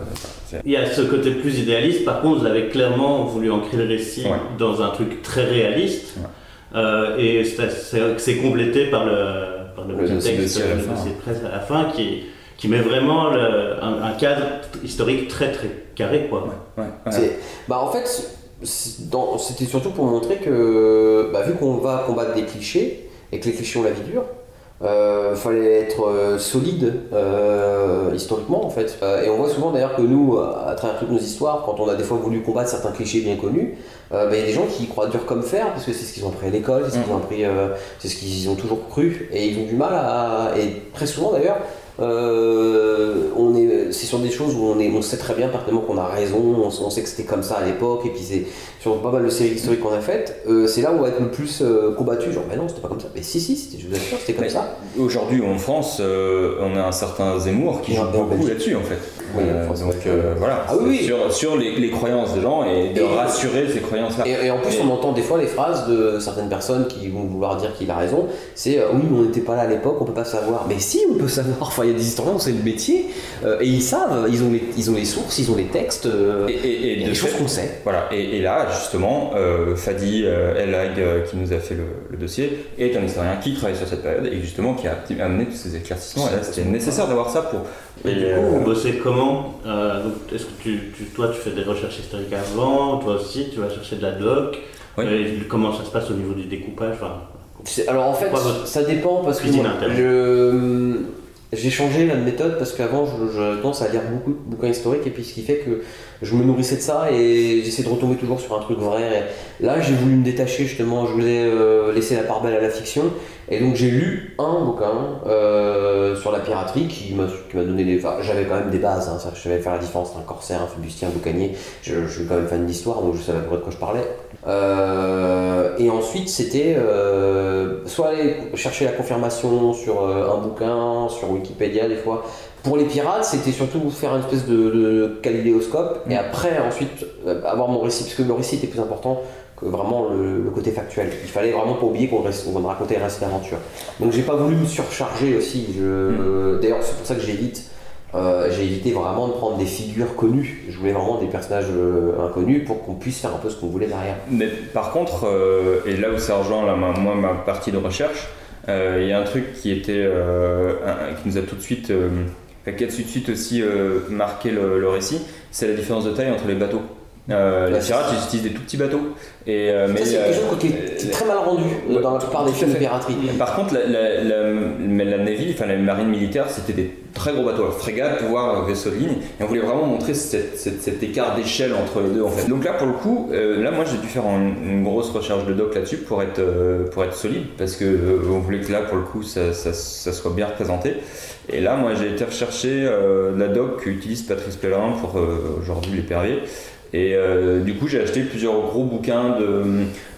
Il y a ce côté plus idéaliste, par contre, vous avez clairement voulu ancrer le récit Ouais. dans un truc très réaliste, Euh, et c'est- complété par le, par le, Le texte, dossier dossier de presse à la fin, qui, qui met vraiment le- un, un cadre historique très très carré. Quoi. ouais, ouais. C'est- Bah en fait, c'était surtout pour montrer que, bah, vu qu'on va combattre des clichés, et que les clichés ont la vie dure, euh, fallait être euh, solide euh, historiquement en fait. Euh, et on voit souvent d'ailleurs que nous, à travers toutes nos histoires, quand on a des fois voulu combattre certains clichés bien connus, bah, il y a des gens qui y croient dur comme fer parce que c'est ce qu'ils ont appris à l'école, c'est ce qu'ils ont appris, c'est ce qu'ils ont toujours cru, et ils ont du mal à. Et très souvent d'ailleurs, euh, on est, c'est sur des choses où on, est, on sait très bien parfaitement qu'on a raison, on, on sait que c'était comme ça à l'époque, et puis c'est sur pas mal de séries historiques qu'on a faites, euh, c'est là où on va être le plus euh, combattu, genre, mais non, c'était pas comme ça, mais si, si, je vous assure, c'était comme Mais ça. Aujourd'hui, en France, euh, on a un certain Zemmour qui joue beaucoup là-dessus, en fait. Oui, en donc voilà, Ah oui, sur, sur les, les croyances des gens et de Et- rassurer ces croyances-là. Et, et en plus, on entend des fois les phrases de certaines personnes qui vont vouloir dire qu'il a raison. C'est oui, mais on n'était pas là à l'époque, on peut pas savoir. Mais si, on peut savoir. Enfin, il y a des historiens, c'est le métier, et ils savent. Ils ont les, ils ont les sources, ils ont les textes. Et, de des choses qu'on sait. Voilà, et là, justement, euh, Fadi euh, El Hag, euh, qui nous a fait le, le dossier, est un historien qui travaille sur cette période et justement qui a amené tous ces éclaircissements. Et là, c'était nécessaire d'avoir ça pour. Et du coup, vous bossez comment Euh, Est-ce que tu, tu- toi, tu fais des recherches historiques avant Toi aussi, tu vas chercher de la doc Oui. Et comment ça se passe au niveau du découpage enfin, C'est- Alors en fait, ça dépend parce que je- j'ai changé la méthode parce qu'avant je, je tendance à lire beaucoup de bouquins historiques et puis ce qui fait que je me nourrissais de ça et j'essaie de retomber toujours sur un truc vrai. Là j'ai voulu me détacher justement, je voulais euh, laisser la part belle à la fiction et donc j'ai lu un bouquin euh, sur la piraterie qui m'a donné des... Enfin, j'avais quand même des bases, hein, je savais faire la différence entre un corsaire, un fébustien, un boucanier, je, suis quand même fan d'histoire donc je savais à peu près de quoi je parlais. Euh, et ensuite, c'était euh, soit aller chercher la confirmation sur un bouquin, sur Wikipédia des fois. Pour les pirates, c'était surtout faire une espèce de, de et après, ensuite, euh, avoir mon récit, parce que le récit était plus important que vraiment le, le côté factuel. Il fallait vraiment pas oublier qu'on qu'on racontait un récit d'aventure. Donc j'ai pas voulu me surcharger aussi. Je... D'ailleurs, c'est pour ça que j'évite. euh, j'ai évité vraiment de prendre des figures connues. Je voulais vraiment des personnages euh, inconnus pour qu'on puisse faire un peu ce qu'on voulait derrière. Mais par contre, euh, et là où ça rejoint là, ma- moi ma partie de recherche, il y a un truc qui était un- qui nous a tout de suite, qui a tout de suite aussi euh, marqué le récit, c'est la différence de taille entre les bateaux. Euh, les pirates, ils utilisent des tout petits bateaux. Et, euh, mais, ça, c'est quelque chose qui est, très mal rendu ouais, dans la plupart des films de piraterie. Par contre, la, la, la, mais la Navy, enfin la marine militaire, c'était des très gros bateaux, frégates, voire vaisseaux de ligne, et on voulait vraiment montrer cette- cette- cet écart d'échelle entre les deux en fait. Donc là, pour le coup, euh, là, moi, j'ai dû faire une, une grosse recherche de doc là-dessus pour être euh, pour être solide, parce que on voulait que là, pour le coup, ça, ça, ça soit bien représenté. Et là, moi, j'ai été rechercher la doc qu'utilise Patrice Pellerin pour aujourd'hui l'épervier. Et euh, du coup, j'ai acheté plusieurs gros bouquins de,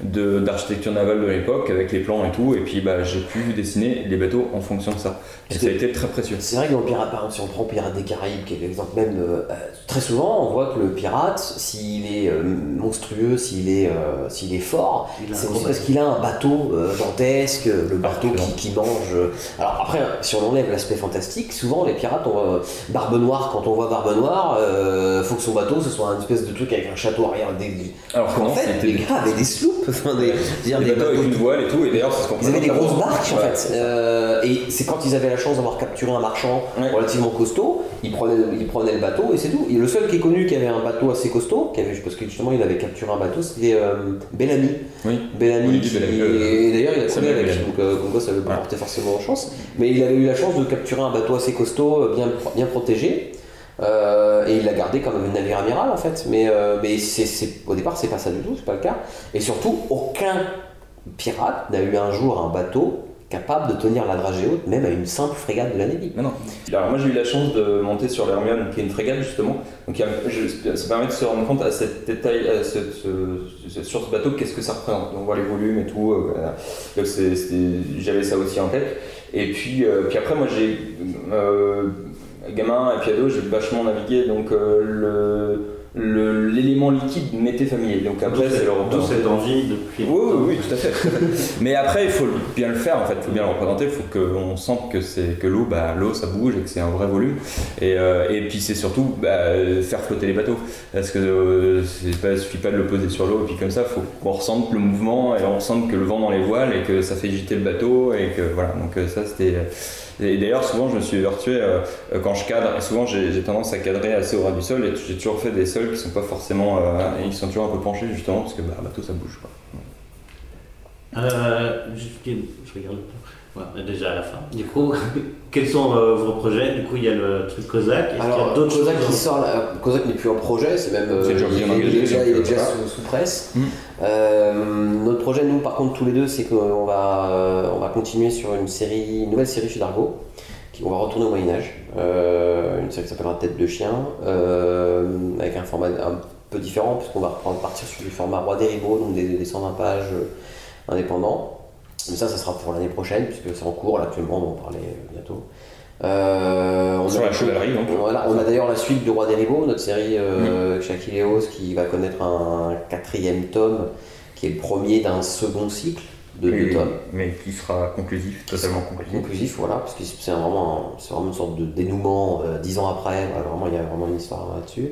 de- d'architecture navale de l'époque avec les plans et tout. Et puis, bah, j'ai pu dessiner les bateaux en fonction de ça. Et ça a été très précieux. C'est vrai que dans le pirate, par exemple, si on prend Pirate des Caraïbes, qui est l'exemple même, euh, euh, très souvent, on voit que le pirate, s'il est euh, monstrueux, s'il est, euh, s'il est fort, c'est parce qu'il a un bateau euh, dantesque, le bateau qui, qui mange. Alors après, si on enlève l'aspect fantastique, souvent les pirates, on Barbe Noire, quand on voit Barbe Noire, euh, faut que son bateau, ce soit un espèce de truc avec un château arrière. Des, Alors que en non, fait, les gars avaient des sloops, enfin, des, des des bateaux avec une voile et tout. Et d'ailleurs, c'est ce qu'on ils avaient des grosses barques en fait. Euh, et c'est quand ils avaient la chance d'avoir capturé un marchand Ouais. relativement costaud, ils prenaient, ils prenaient le bateau et c'est tout. Et le seul qui est connu qui avait un bateau assez costaud, qui avait, parce que justement il avait capturé un bateau, c'était euh, Bellamy. Oui. Bellamy, qui- Bellamy, euh, et d'ailleurs il a Samuel avec, donc euh, comme quoi ça ne veut pas Ouais. porter forcément chance. Mais il avait eu la chance de capturer un bateau assez costaud, bien, bien protégé. Euh, et il l'a gardé comme un navire amiral en fait. Mais, euh, mais au départ c'est pas ça du tout, c'est pas le cas. Et surtout, aucun pirate n'a eu un jour un bateau capable de tenir la dragée haute, même à une simple frégate de la Navy. Non. Alors moi j'ai eu la chance de monter sur l'Hermione, qui est une frégate justement. Donc ça permet de se rendre compte à cette détail, sur ce bateau, qu'est-ce que ça représente. On voit les volumes et tout. euh, j'avais ça aussi en tête. Et puis, puis après moi j'ai gamin et puis j'ai vachement navigué. Donc euh, le- l'élément liquide m'était familier. Donc après, c'est cette- le d'où cette envie depuis Oui, oui, oui, tout à fait. Mais après, il faut bien le faire, en fait, il faut bien le représenter, il faut qu'on sente que, c'est, que l'eau, bah, l'eau, ça bouge et que c'est un vrai volume. Et, euh, et puis c'est surtout bah, faire flotter les bateaux. Parce que euh, pas, il suffit pas de le poser sur l'eau et puis comme ça, il faut qu'on ressente le mouvement et on ressente que le vent dans les voiles et que ça fait agiter le bateau et que voilà. Donc euh, ça, c'était. Et d'ailleurs, souvent, je me suis euh, euh, quand je cadre. Souvent, j'ai, j'ai tendance à cadrer assez au ras du sol. Et j'ai toujours fait des sols qui sont pas forcément. euh, ils sont toujours un peu penchés, justement, parce que bah, le bateau, ça bouge. Quoi. Euh, juste, je regarde. Ouais, déjà à la fin. Du coup, quels sont euh, vos projets? Du coup, il y a le truc Kozak. Alors, d'autres Kozak qui sort, Kozak n'est plus en projet, c'est même. euh, C'est déjà il, bien il est déjà, il est déjà sous, sous presse. Mm. Euh, notre projet, nous, par contre, tous les deux, c'est qu'on va, euh, on va continuer sur une série, une nouvelle série chez Dargo. Qui, on va retourner au Moyen-Âge. Euh, une série qui s'appellera Tête de chien, euh, avec un format un peu différent, puisqu'on va partir sur du format Roi des Ribauds, donc des, des 120 pages euh, indépendants. Mais ça, ça sera pour l'année prochaine, puisque c'est en cours, là, actuellement, on va en parler euh, bientôt. Euh, on Sur a la chevalerie, donc. Voilà, on a d'ailleurs la suite du Roi des Ribauds, notre série euh, qui va connaître un quatrième tome, qui est le premier d'un second cycle de Mais-. Mais qui sera conclusif, totalement conclusif. Conclusif, voilà, parce que c'est vraiment, un- c'est vraiment une sorte de dénouement euh, dix ans après, voilà, vraiment, il y a vraiment une histoire là-dessus.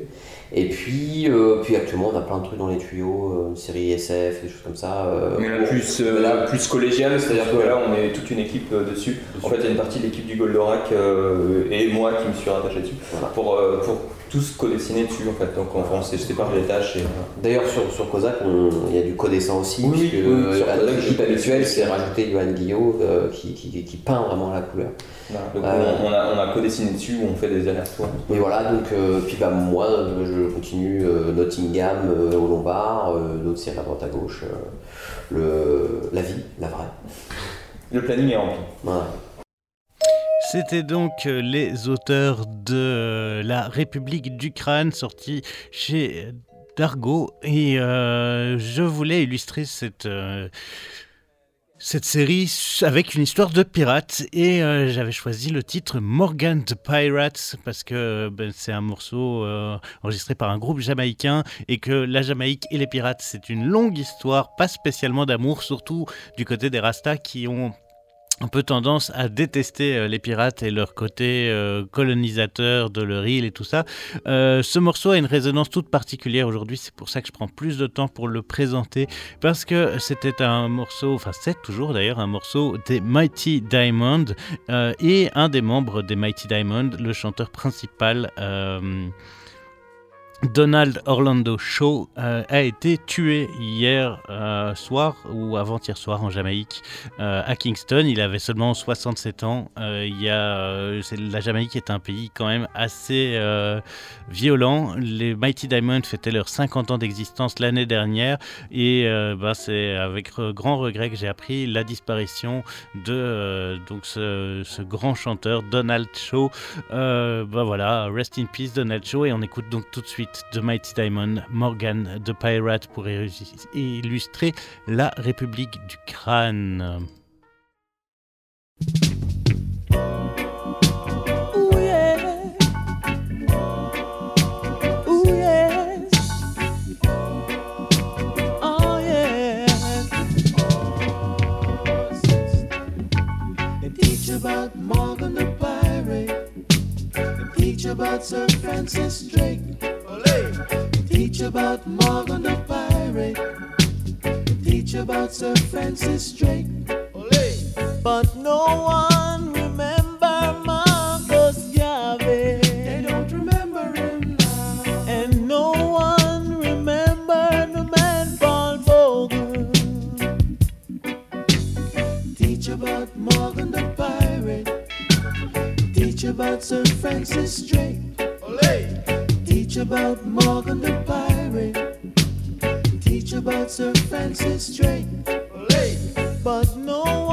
Et puis, euh, puis actuellement, on a plein de trucs dans les tuyaux, euh, une série SF, des choses comme ça. euh, Mais là, plus, euh, là, plus collégial, c'est-à-dire que là, on est toute une équipe euh, dessus. En fait, il y a une partie de l'équipe du Goldorak euh, et moi qui me suis rattaché dessus pour, euh, pour tous co-dessiner dessus. En fait. Donc, on, on s'est séparé les tâches. Et, D'ailleurs, sur, sur Kozak, on- il y a du codessin aussi, Oui, puisque oui, euh, à notre équipe habituelle, c'est rajouter Johan Guillot euh, qui, qui, qui peint vraiment la couleur. Donc, Euh, on, on a, on a co-dessiné dessus où on fait des allers-retours. Et voilà, donc, euh, puis bah, moi, je continue Nottingham au Lombard, d'autres séries à droite à gauche, le, la vie, la vraie. Le planning est rempli. Voilà. C'était donc euh, les auteurs de euh, La République d'Ukraine, sorti chez Dargo. Et euh, je voulais illustrer cette, série avec une histoire de pirates. Et j'avais choisi le titre Morgan the Pirate parce que ben, c'est un morceau enregistré par un groupe jamaïcain et que la Jamaïque et les pirates, c'est une longue histoire, pas spécialement d'amour, surtout du côté des Rastas qui ont un peu tendance à détester euh, les pirates et leur côté euh, colonisateur de leur île et tout ça. Euh, ce morceau a une résonance toute particulière aujourd'hui, c'est pour ça que je prends plus de temps pour le présenter, parce que c'était un morceau, enfin c'est toujours d'ailleurs un morceau des Mighty Diamond, et un des membres des Mighty Diamond, le chanteur principal, Donald Orlando Shaw euh, a été tué hier euh, soir ou avant-hier soir en Jamaïque euh, à Kingston. Il avait seulement 67 ans. La Jamaïque est un pays quand même assez violent. Les Mighty Diamond fêtaient leurs 50 ans d'existence l'année dernière et ben, c'est avec grand regret que j'ai appris la disparition de donc ce, grand chanteur Donald Shaw. Ben voilà, rest in peace Donald Shaw et on écoute donc tout de suite The Mighty Diamond, Morgan the Pirate pour illus- illustrer la République du crâne. About Sir Francis Drake. Olé. Teach about Morgan the pirate. Teach about Sir Francis Drake. Olé. But no one Teach about Sir Francis Drake. Olé. Teach about Morgan the pirate. Teach about Sir Francis Drake. Olé. But no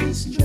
Texas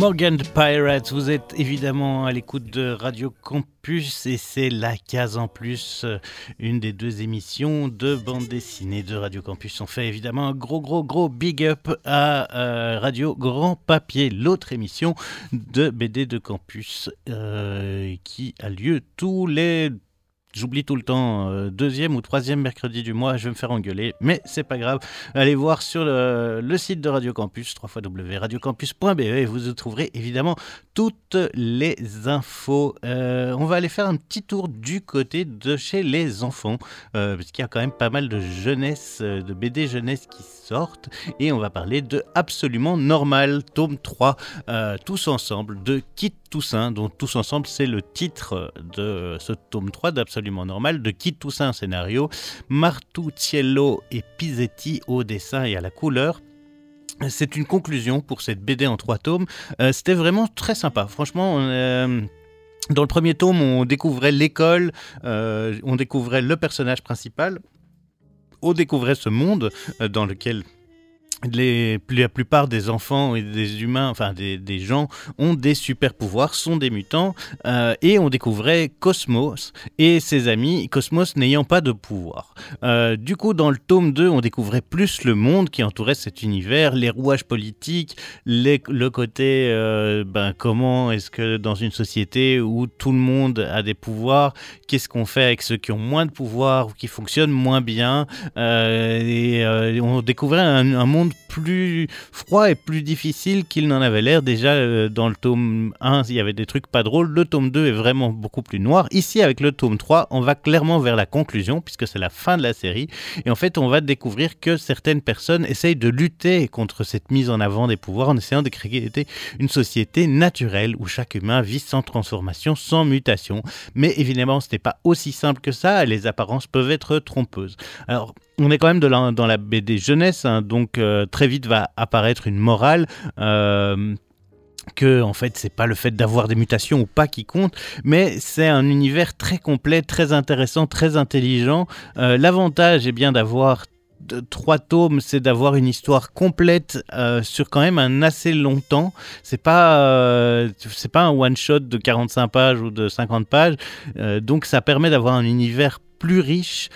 Morgan Pirates, vous êtes évidemment à l'écoute de Radio Campus et c'est la case en plus, euh, une des deux émissions de bande dessinée de Radio Campus. On fait évidemment un gros gros gros big up à euh, Radio Grand Papier, l'autre émission de BD de Campus euh, qui a lieu tous les J'oublie tout le temps, euh, deuxième ou troisième mercredi du mois, je vais me faire engueuler, mais c'est pas grave. Allez voir sur le, site de Radio Campus, www.radiocampus.be, et vous trouverez évidemment toutes les infos. Euh, on va aller faire un petit tour du côté de chez les enfants, euh, parce qu'il y a quand même pas mal de jeunesse, de BD jeunesse qui sortent, et on va parler de Absolument Normal, tome 3, euh, tous ensemble, de Kit Toussaint, dont Tous ensemble, c'est le titre de ce tome 3 d'Absolument Normal, de Kit Toussaint scénario, Martucciello et Pisetti au dessin et à la couleur. C'est une conclusion pour cette BD en trois tomes. Euh, C'était vraiment très sympa. Franchement, euh, dans le premier tome, on découvrait l'école, euh, on découvrait le personnage principal, on découvrait ce monde dans lequel la plupart des enfants et des humains, enfin des, des gens, ont des super pouvoirs, sont des mutants, euh, et on découvrait Cosmos et ses amis, Cosmos n'ayant pas de pouvoir. Euh, du coup, dans le tome 2, on découvrait plus le monde qui entourait cet univers, les rouages politiques, les, le côté, euh, ben, comment est-ce que dans une société où tout le monde a des pouvoirs, qu'est-ce qu'on fait avec ceux qui ont moins de pouvoirs ou qui fonctionnent moins bien, et on découvrait un monde plus froid et plus difficile qu'il n'en avait l'air. Déjà, euh, dans le tome 1, il y avait des trucs pas drôles. Le tome 2 est vraiment beaucoup plus noir. Ici, avec le tome 3, on va clairement vers la conclusion, puisque c'est la fin de la série. Et en fait, on va découvrir que certaines personnes essayent de lutter contre cette mise en avant des pouvoirs en essayant de créer une société naturelle où chaque humain vit sans transformation, sans mutation. Mais évidemment, ce n'est pas aussi simple que ça. Les apparences peuvent être trompeuses. Alors, on est quand même dans la BD jeunesse, hein, donc euh, très vite va apparaître une morale. Euh, que en fait c'est pas le fait d'avoir des mutations ou pas qui compte, mais c'est un univers très complet, très intéressant, très intelligent. Euh, L'avantage est bien d'avoir trois tomes, c'est d'avoir une histoire complète sur quand même un assez long temps. C'est pas c'est pas un one shot de 45 pages ou de 50 pages, donc ça permet d'avoir un univers plus riche.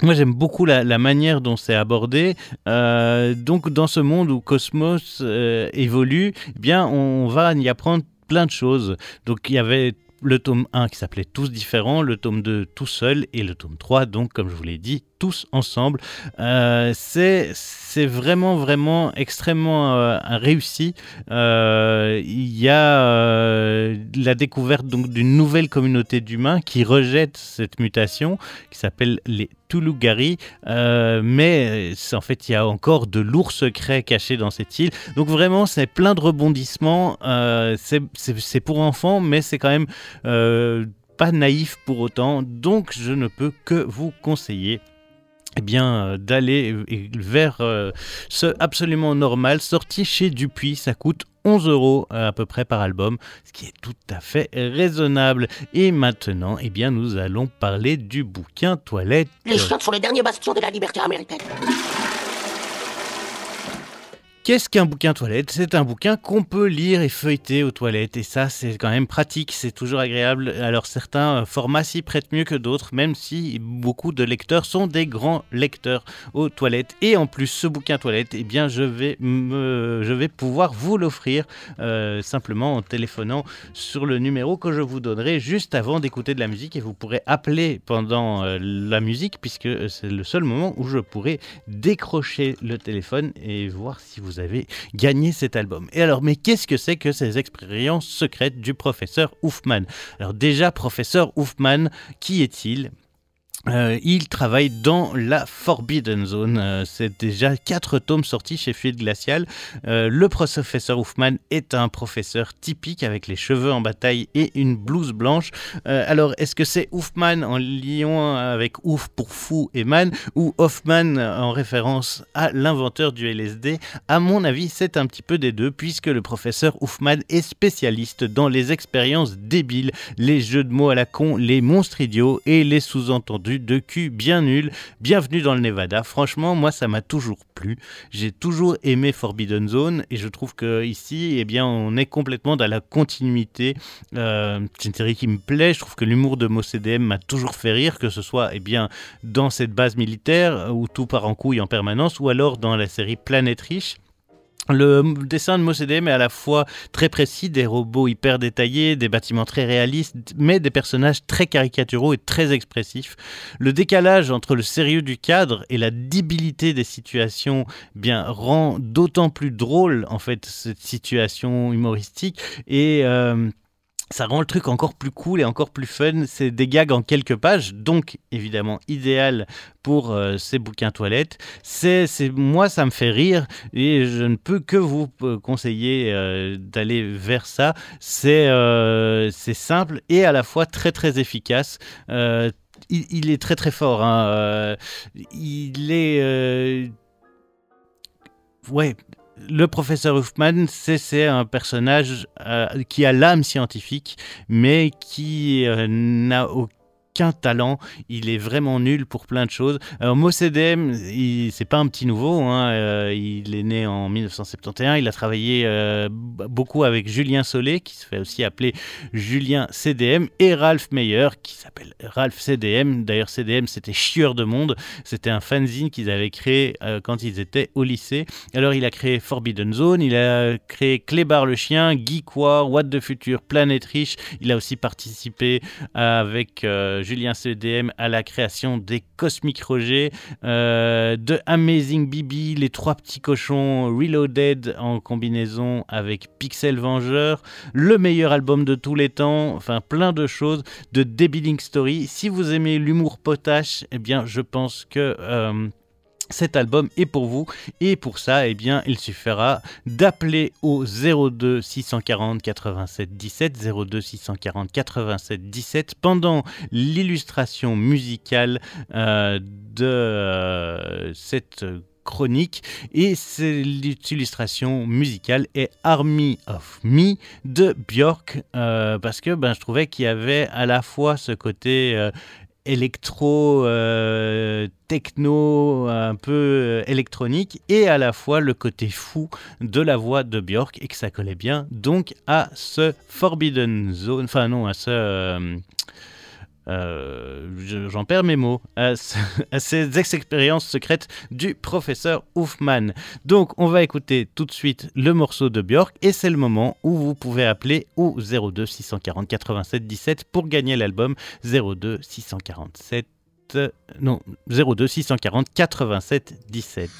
Moi, j'aime beaucoup la, manière dont c'est abordé. Euh, donc, dans ce monde où Cosmos euh, évolue, eh bien, on va y apprendre plein de choses. Donc, il y avait le tome 1 qui s'appelait Tous différents, le tome 2 Tout seul et le tome 3, donc, comme je vous l'ai dit, tous ensemble. Euh, c'est vraiment, vraiment extrêmement réussi. Il y a la découverte d'une nouvelle communauté d'humains qui rejettent cette mutation, qui s'appelle les Tulugari. Euh, mais c'est- en fait, il y a encore de lourds secrets cachés dans cette île. Donc vraiment, c'est plein de rebondissements. Euh, c'est- pour enfants, mais c'est quand même euh, pas naïf pour autant. Donc je ne peux que vous conseiller eh bien, euh, d'aller euh, vers euh, ce absolument normal, sorti chez Dupuis. Ça coûte 11 euros à peu près par album, ce qui est tout à fait raisonnable. Et maintenant, eh bien, nous allons parler du bouquin Toilette. Les chiottes sont les derniers bastions de la liberté américaine. Qu'est-ce qu'un bouquin toilette? C'est un bouquin qu'on peut lire et feuilleter aux toilettes. Et ça, c'est quand même pratique, c'est toujours agréable. Alors certains euh, formats s'y prêtent mieux que d'autres, même si beaucoup de lecteurs sont des grands lecteurs aux toilettes. Et en plus, ce bouquin toilette, eh bien, je vais, me, je vais pouvoir vous l'offrir euh, simplement en téléphonant sur le numéro que je vous donnerai juste avant d'écouter de la musique. Et vous pourrez appeler pendant euh, la musique, puisque c'est le seul moment où je pourrai décrocher le téléphone et voir si vous avez gagné cet album. Et alors, mais qu'est-ce que c'est que ces expériences secrètes du professeur Hoffman Alors déjà, professeur Hoffman, qui est-il? Euh, il travaille dans la Forbidden Zone. Euh, c'est déjà quatre tomes sortis chez Fluide Glacial. Euh, le professeur Hoffman est un professeur typique avec les cheveux en bataille et une blouse blanche. alors, est-ce que c'est Hoffman en liant avec Ouf pour fou et man ou Hoffman en référence à l'inventeur du LSD À mon avis, c'est un petit peu des deux puisque le professeur Hoffman est spécialiste dans les expériences débiles, les jeux de mots à la con, les monstres idiots et les sous-entendus de cul bien nul. Bienvenue dans le Nevada. Franchement, moi, ça m'a toujours plu. J'ai toujours aimé Forbidden Zone et je trouve que ici, eh bien, on est complètement dans la continuité. Euh, c'est une série qui me plaît. Je trouve que l'humour de MoCDM m'a toujours fait rire, que ce soit eh bien dans cette base militaire où tout part en couille en permanence, ou alors dans la série Planète Riche. Le dessin de Mossedem est à la fois très précis, des robots hyper détaillés, des bâtiments très réalistes, mais des personnages très caricaturaux et très expressifs. Le décalage entre le sérieux du cadre et la débilité des situations bien rend d'autant plus drôle en fait cette situation humoristique et euh, ça rend le truc encore plus cool et encore plus fun. C'est des gags en quelques pages, donc évidemment idéal pour euh, ces bouquins toilettes. C'est, moi, ça me fait rire et je ne peux que vous euh, conseiller euh, d'aller vers ça. C'est, c'est simple et à la fois très très efficace. Il, est très très fort. Hein. il est ouais, le professeur Hoffman, c'est un personnage euh, qui a l'âme scientifique, mais qui euh, n'a aucun talent, il est vraiment nul pour plein de choses. Alors Mossedem, c'est pas un petit nouveau, hein. euh, il est né en 1971, il a travaillé euh, beaucoup avec Julien Solé, qui se fait aussi appeler Julien CDM, et Ralph Meyer, qui s'appelle Ralph CDM. D'ailleurs, CDM, c'était Chieur de Monde, c'était un fanzine qu'ils avaient créé euh, quand ils étaient au lycée. Alors, il a créé Forbidden Zone, il a créé Clébar le chien, Geek War, What the Future, Planète Riche, il a aussi participé avec Julien CDM à la création des Cosmic Roger, euh, de Amazing Bibi, les trois petits cochons Reloaded en combinaison avec Pixel Vengeur, le meilleur album de tous les temps, enfin plein de choses, de Debiling Story. Si vous aimez l'humour potache, eh bien je pense que... Cet album est pour vous. Et pour ça eh bien il suffira d'appeler au 02 640 87 17 02 640 87 17 pendant l'illustration musicale euh, de euh, cette chronique. Et l'illustration musicale est Army of Me de Björk euh, parce que ben, je trouvais qu'il y avait à la fois ce côté électro, euh, techno, un peu euh, électronique, et à la fois le côté fou de la voix de Björk, et que ça collait bien donc à ce Forbidden Zone, enfin non, à ce... Euh, j'en perds mes mots, à, ces expériences secrètes du professeur Hoffman. Donc, on va écouter tout de suite le morceau de Björk et c'est le moment où vous pouvez appeler au 02 640 87 17 pour gagner l'album 02 647 non 02 640 87 17.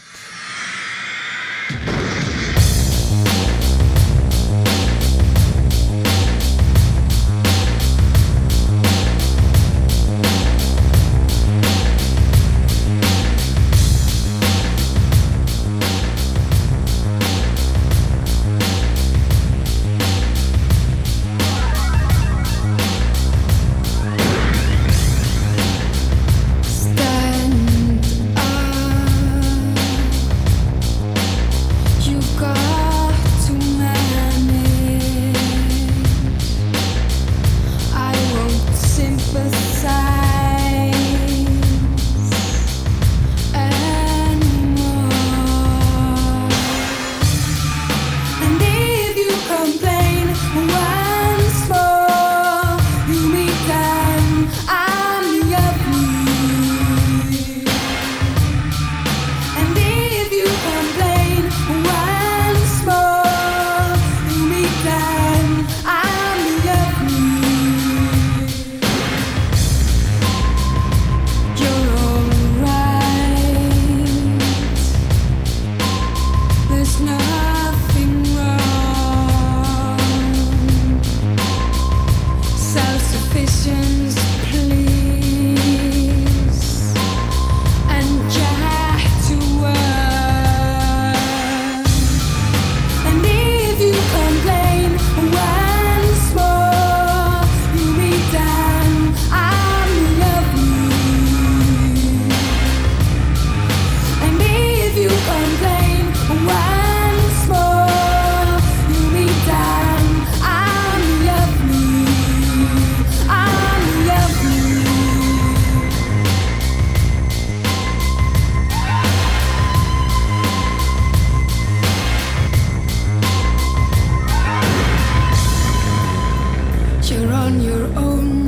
you're on your own.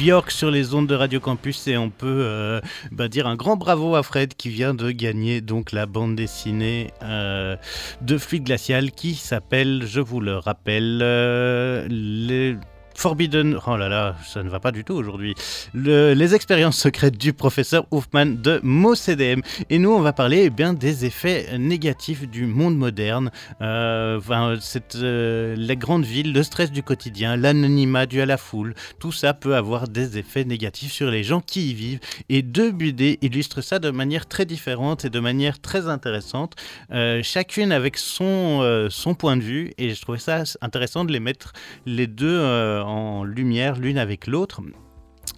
Björk sur les ondes de Radio Campus et on peut euh, bah, dire un grand bravo à Fred qui vient de gagner donc la bande dessinée euh, de Fluide Glacial qui s'appelle, je vous le rappelle, euh, les Forbidden, oh là là, ça ne va pas du tout aujourd'hui. Le- les expériences secrètes du professeur Hoffman de MoCDM. Et nous, on va parler eh bien des effets négatifs du monde moderne. Euh, enfin, cette, euh, la grande le stress du quotidien, l'anonymat dû à la foule, tout ça peut avoir des effets négatifs sur les gens qui y vivent. Et deux BD illustrent ça de manière très différente et de manière très intéressante, euh, chacune avec son, euh, son point de vue. Et je trouvais ça intéressant de les mettre les deux euh, en lumière l'une avec l'autre.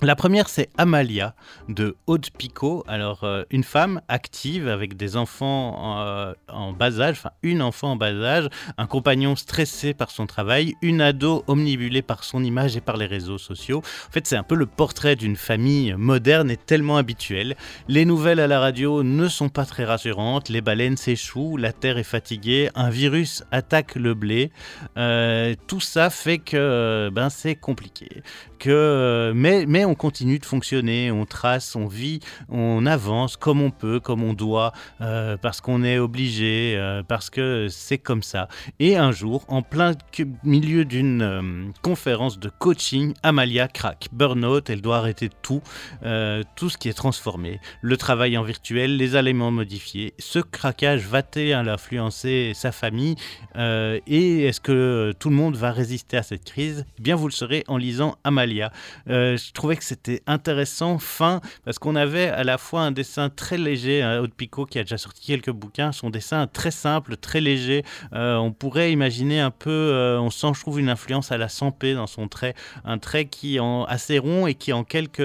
La première, c'est Amalia de Aude Picot. Alors, euh, une femme active avec des enfants euh, en bas âge, enfin une enfant en bas âge, un compagnon stressé par son travail, une ado omnibulée par son image et par les réseaux sociaux. En fait, c'est un peu le portrait d'une famille moderne et tellement habituelle. Les nouvelles à la radio ne sont pas très rassurantes. Les baleines s'échouent, la terre est fatiguée, un virus attaque le blé. Euh, tout ça fait que ben, c'est compliqué. Que, mais, mais on continue de fonctionner, on trace, on vit, on avance comme on peut, comme on doit, euh, parce qu'on est obligé, euh, parce que c'est comme ça. Et un jour, en plein milieu d'une euh, conférence de coaching, Amalia craque. Burnout, elle doit arrêter tout, tout ce qui est transformé. Le travail en virtuel, les aliments modifiés. Ce craquage va-t-il influencer sa famille Et est-ce que tout le monde va résister à cette crise? Eh bien, vous le saurez en lisant Amalia. Je trouvais que c'était intéressant, fin, parce qu'on avait à la fois un dessin très léger, hein, Aude Picot qui a déjà sorti quelques bouquins, son dessin très simple, très léger. Euh, on pourrait imaginer un peu, euh, on sent, je trouve, une influence à la Sampé dans son trait, un trait qui est assez rond et qui en quelques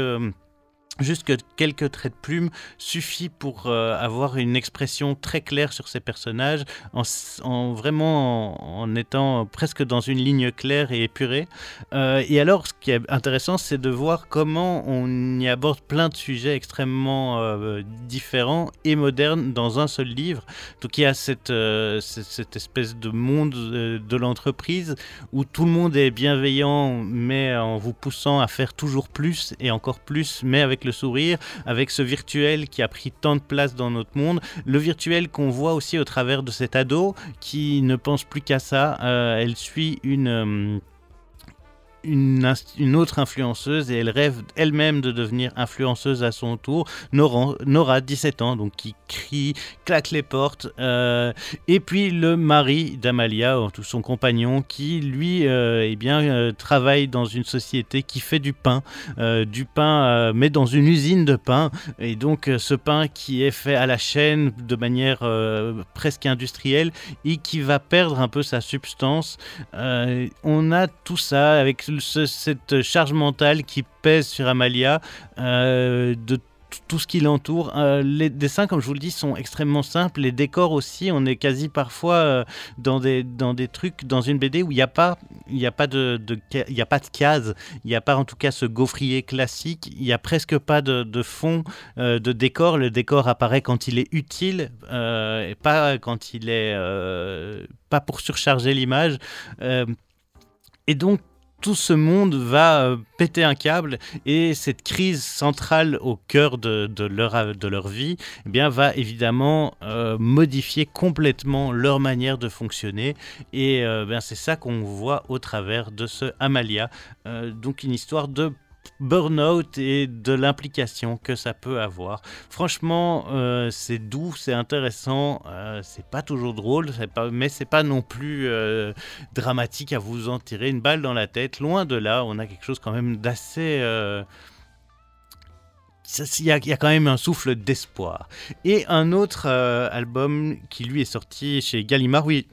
Juste que quelques traits de plume suffit pour euh, avoir une expression très claire sur ces personnages, en, vraiment en, étant presque dans une ligne claire et épurée. Euh, et alors, ce qui est intéressant, c'est de voir comment on y aborde plein de sujets extrêmement euh, différents et modernes dans un seul livre. Donc il y a cette, cette, espèce de monde de l'entreprise où tout le monde est bienveillant, mais en vous poussant à faire toujours plus et encore plus, mais avec sourire, avec ce virtuel qui a pris tant de place dans notre monde, le virtuel qu'on voit aussi au travers de cet ado qui ne pense plus qu'à ça. Euh, elle suit une... une, autre influenceuse et elle rêve elle-même de devenir influenceuse à son tour. Nora, Nora 17 ans, donc qui crie, claque les portes. euh, et puis le mari d'Amalia, son compagnon, qui lui, euh, eh bien, euh, travaille dans une société qui fait du pain, du pain, mais dans une usine de pain. Et donc ce pain qui est fait à la chaîne de manière presque industrielle et qui va perdre un peu sa substance. On a tout ça avec ce- cette charge mentale qui pèse sur Amalia, euh, de tout ce qui l'entoure. Euh, les dessins, comme je vous le dis, sont extrêmement simples. Les décors aussi, on est quasi parfois euh, dans, des, dans des trucs, dans une BD où il n'y a pas, a de, de, il a pas de cases, il n'y a pas en tout cas ce gaufrier classique. Il n'y a presque pas de, fond de décor. Le décor apparaît quand il est utile, et pas quand il est pas pour surcharger l'image. et donc tout ce monde va euh, péter un câble et cette crise centrale au cœur de, leur, vie eh bien, va évidemment euh, modifier complètement leur manière de fonctionner et euh, ben, c'est ça qu'on voit au travers de ce Amalia. donc une histoire de burn-out et de l'implication que ça peut avoir. Franchement, euh, c'est doux, c'est intéressant, euh, c'est pas toujours drôle, mais c'est pas non plus euh, dramatique à vous en tirer une balle dans la tête. Loin de là, on a quelque chose quand même d'assez il y, y, a quand même un souffle d'espoir. Et un autre album qui lui est sorti chez Gallimard, oui,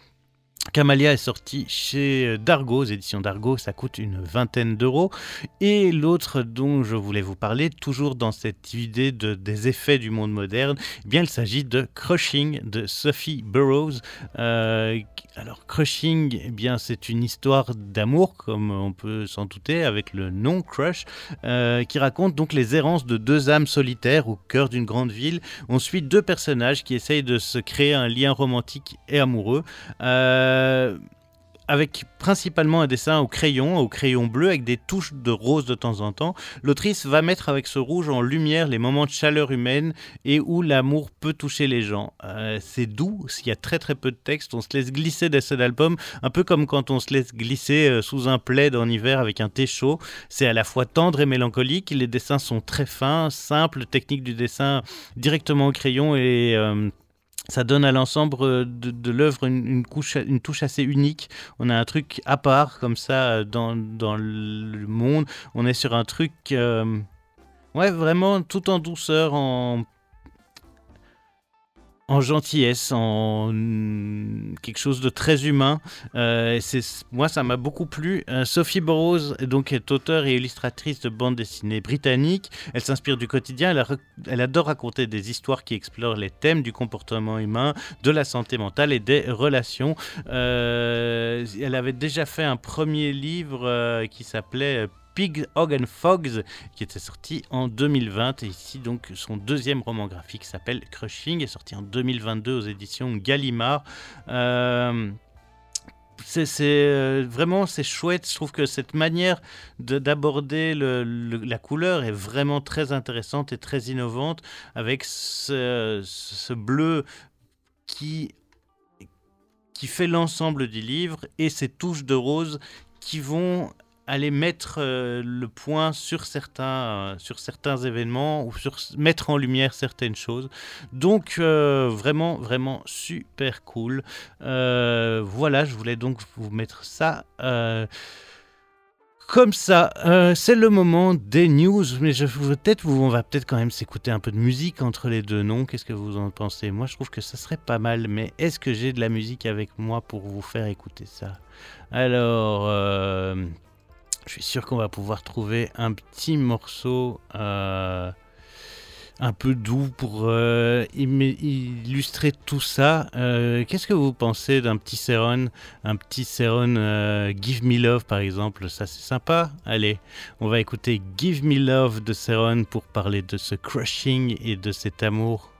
Camalia est sorti chez Dargo, aux éditions Dargo, ça coûte une vingtaine d'euros. Et l'autre dont je voulais vous parler, toujours dans cette idée de, des effets du monde moderne, eh bien il s'agit de Crushing de Sophie Burroughs. Euh, alors Crushing, eh bien c'est une histoire d'amour, comme on peut s'en douter, avec le nom Crush, euh, qui raconte donc les errances de deux âmes solitaires au cœur d'une grande ville. On suit deux personnages qui essayent de se créer un lien romantique et amoureux. Euh, euh, avec principalement un dessin au crayon, au crayon bleu, avec des touches de rose de temps en temps. L'autrice va mettre avec ce rouge en lumière les moments de chaleur humaine et où l'amour peut toucher les gens. Euh, c'est doux, il y a très très peu de texte, on se laisse glisser dans cet album, un peu comme quand on se laisse glisser euh, sous un plaid en hiver avec un thé chaud. C'est à la fois tendre et mélancolique, les dessins sont très fins, simples, technique du dessin directement au crayon et ça donne à l'ensemble euh, de, l'œuvre une, une touche assez unique. On a un truc à part comme ça euh, dans, dans le monde. On est sur un truc, euh, ouais, vraiment tout en douceur, en en gentillesse, en quelque chose de très humain. Euh, moi, ça m'a beaucoup plu. Euh, Sophie Burroughs donc, est auteure et illustratrice de bande dessinée britannique. Elle s'inspire du quotidien. Elle, adore raconter des histoires qui explorent les thèmes du comportement humain, de la santé mentale et des relations. Euh, elle avait déjà fait un premier livre qui s'appelait Pig, Hog and Fogs, qui était sorti en 2020. Et ici, donc, son deuxième roman graphique s'appelle Crushing, est sorti en 2022 aux éditions Gallimard. Euh, c'est euh, vraiment c'est chouette. Je trouve que cette manière d'aborder la couleur est vraiment très intéressante et très innovante avec ce, ce bleu qui qui fait l'ensemble du livre et ces touches de rose qui vont aller mettre euh, le point sur certains, euh, sur certains événements ou sur mettre en lumière certaines choses. Donc euh, vraiment, vraiment super cool. voilà, je voulais donc vous mettre ça. Comme ça, c'est le moment des news, mais je peut-être on va peut-être quand même s'écouter un peu de musique entre les deux noms. Qu'est-ce que vous en pensez? Moi, je trouve que ça serait pas mal, mais est-ce que j'ai de la musique avec moi pour vous faire écouter ça? Alors, je suis sûr qu'on va pouvoir trouver un petit morceau euh, un peu doux pour euh, illustrer tout ça. Euh, qu'est-ce que vous pensez d'un petit Seron Un petit Seron Give Me Love par exemple, ça c'est sympa. Allez, on va écouter Give Me Love de Seron pour parler de ce crushing et de cet amour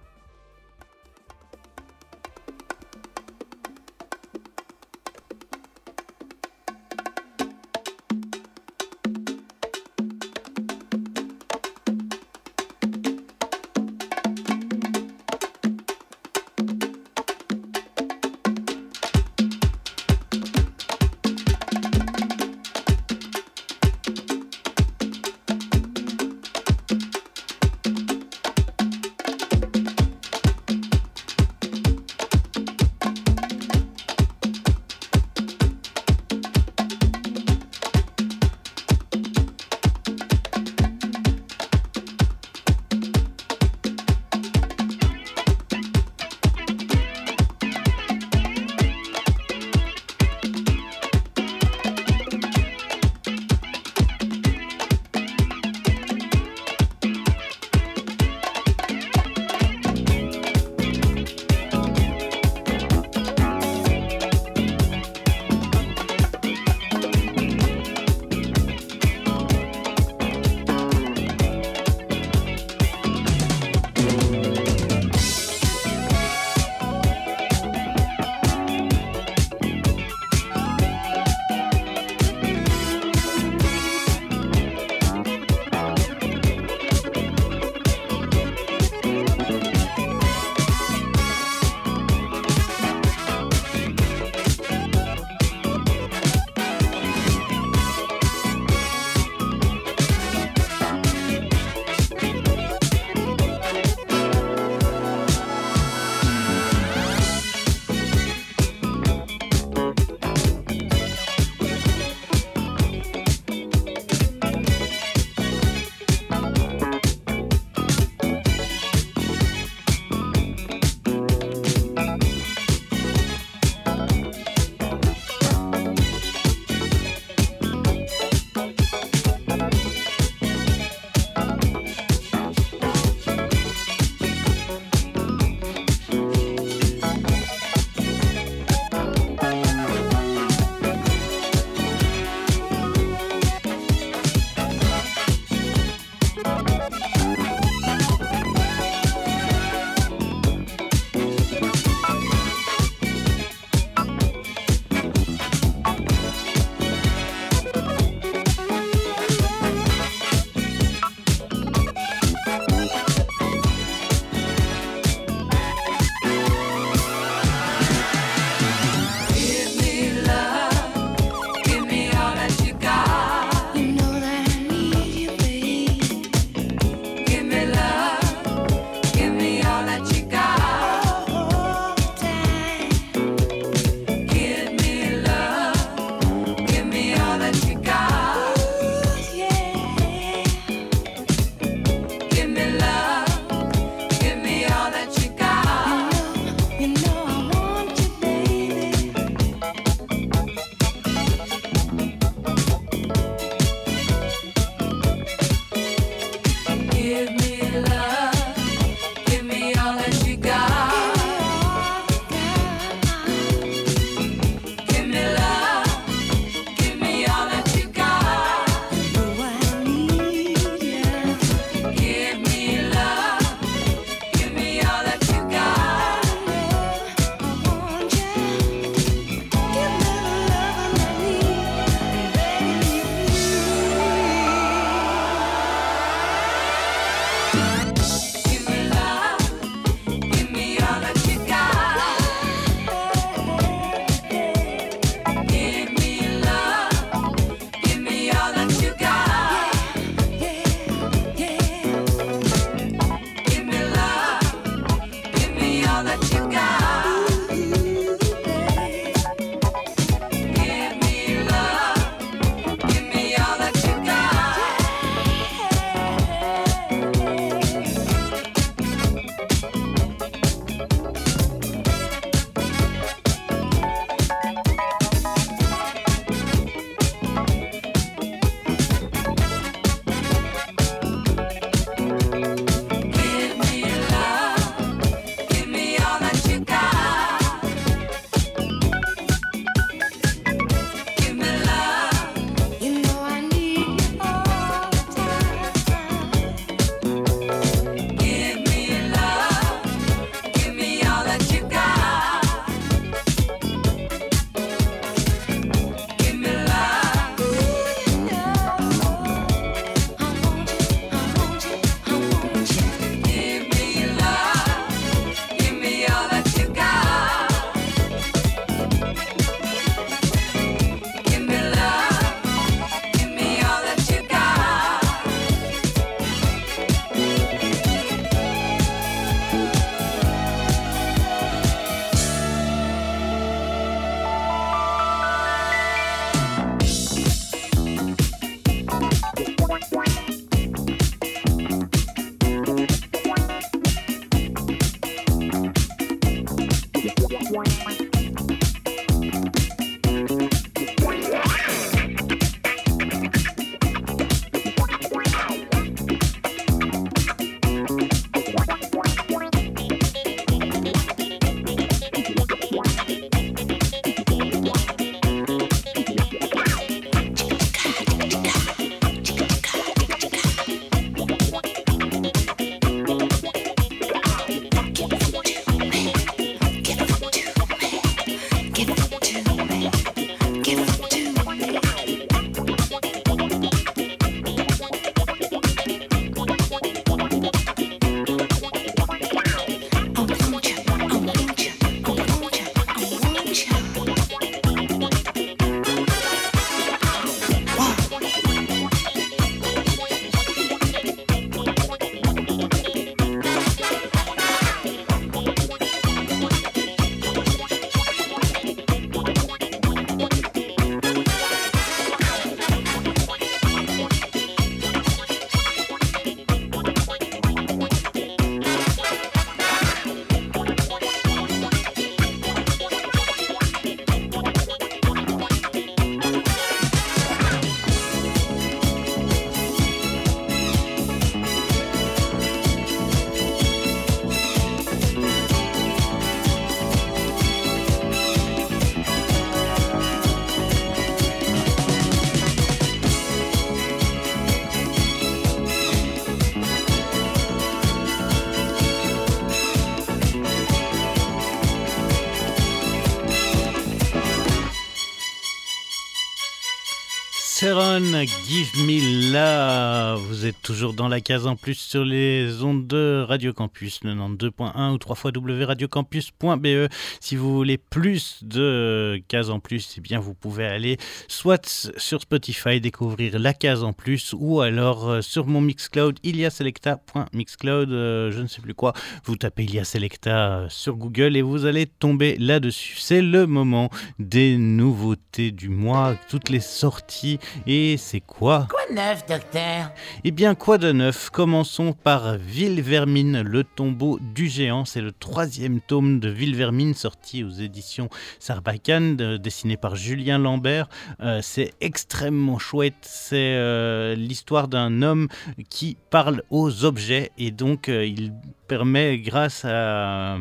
Give Me Love. Toujours dans la case en plus sur les ondes de Radio Campus 92.1 ou 3 www.radiocampus.be. Si vous voulez plus de cases en plus, eh bien vous pouvez aller soit sur Spotify découvrir la case en plus ou alors euh, sur mon Mixcloud iliaselecta.mixcloud, euh, je ne sais plus quoi. Vous tapez Ilia Selecta euh, sur Google et vous allez tomber là-dessus. C'est le moment des nouveautés du mois, toutes les sorties et c'est quoi? Quoi de neuf, docteur? Eh bien, quoi de neuf Commençons par Ville Vermine, le tombeau du géant. C'est le troisième tome de Ville Vermine sorti aux éditions Sarbacane, de- dessiné par Julien Lambert. Euh, c'est extrêmement chouette. C'est euh, l'histoire d'un homme qui parle aux objets et donc euh, il permet, grâce à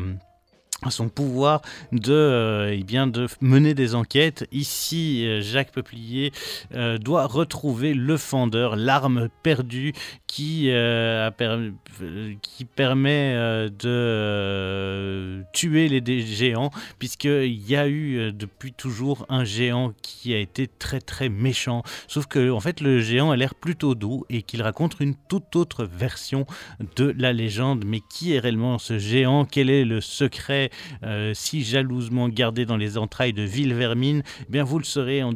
son pouvoir de, euh, eh mener des enquêtes. Ici, euh, Jacques Peuplier euh, doit retrouver le fendeur, l'arme perdue qui, qui permet de tuer les géants, puisqu'il y a eu depuis toujours un géant qui a été très très méchant. Sauf que en fait, le géant a l'air plutôt doux et qu'il raconte une toute autre version de la légende. Mais qui est réellement ce géant? Quel est le secret? Euh, si jalousement gardé dans les entrailles de Ville-Vermine Eh bien, vous le saurez en,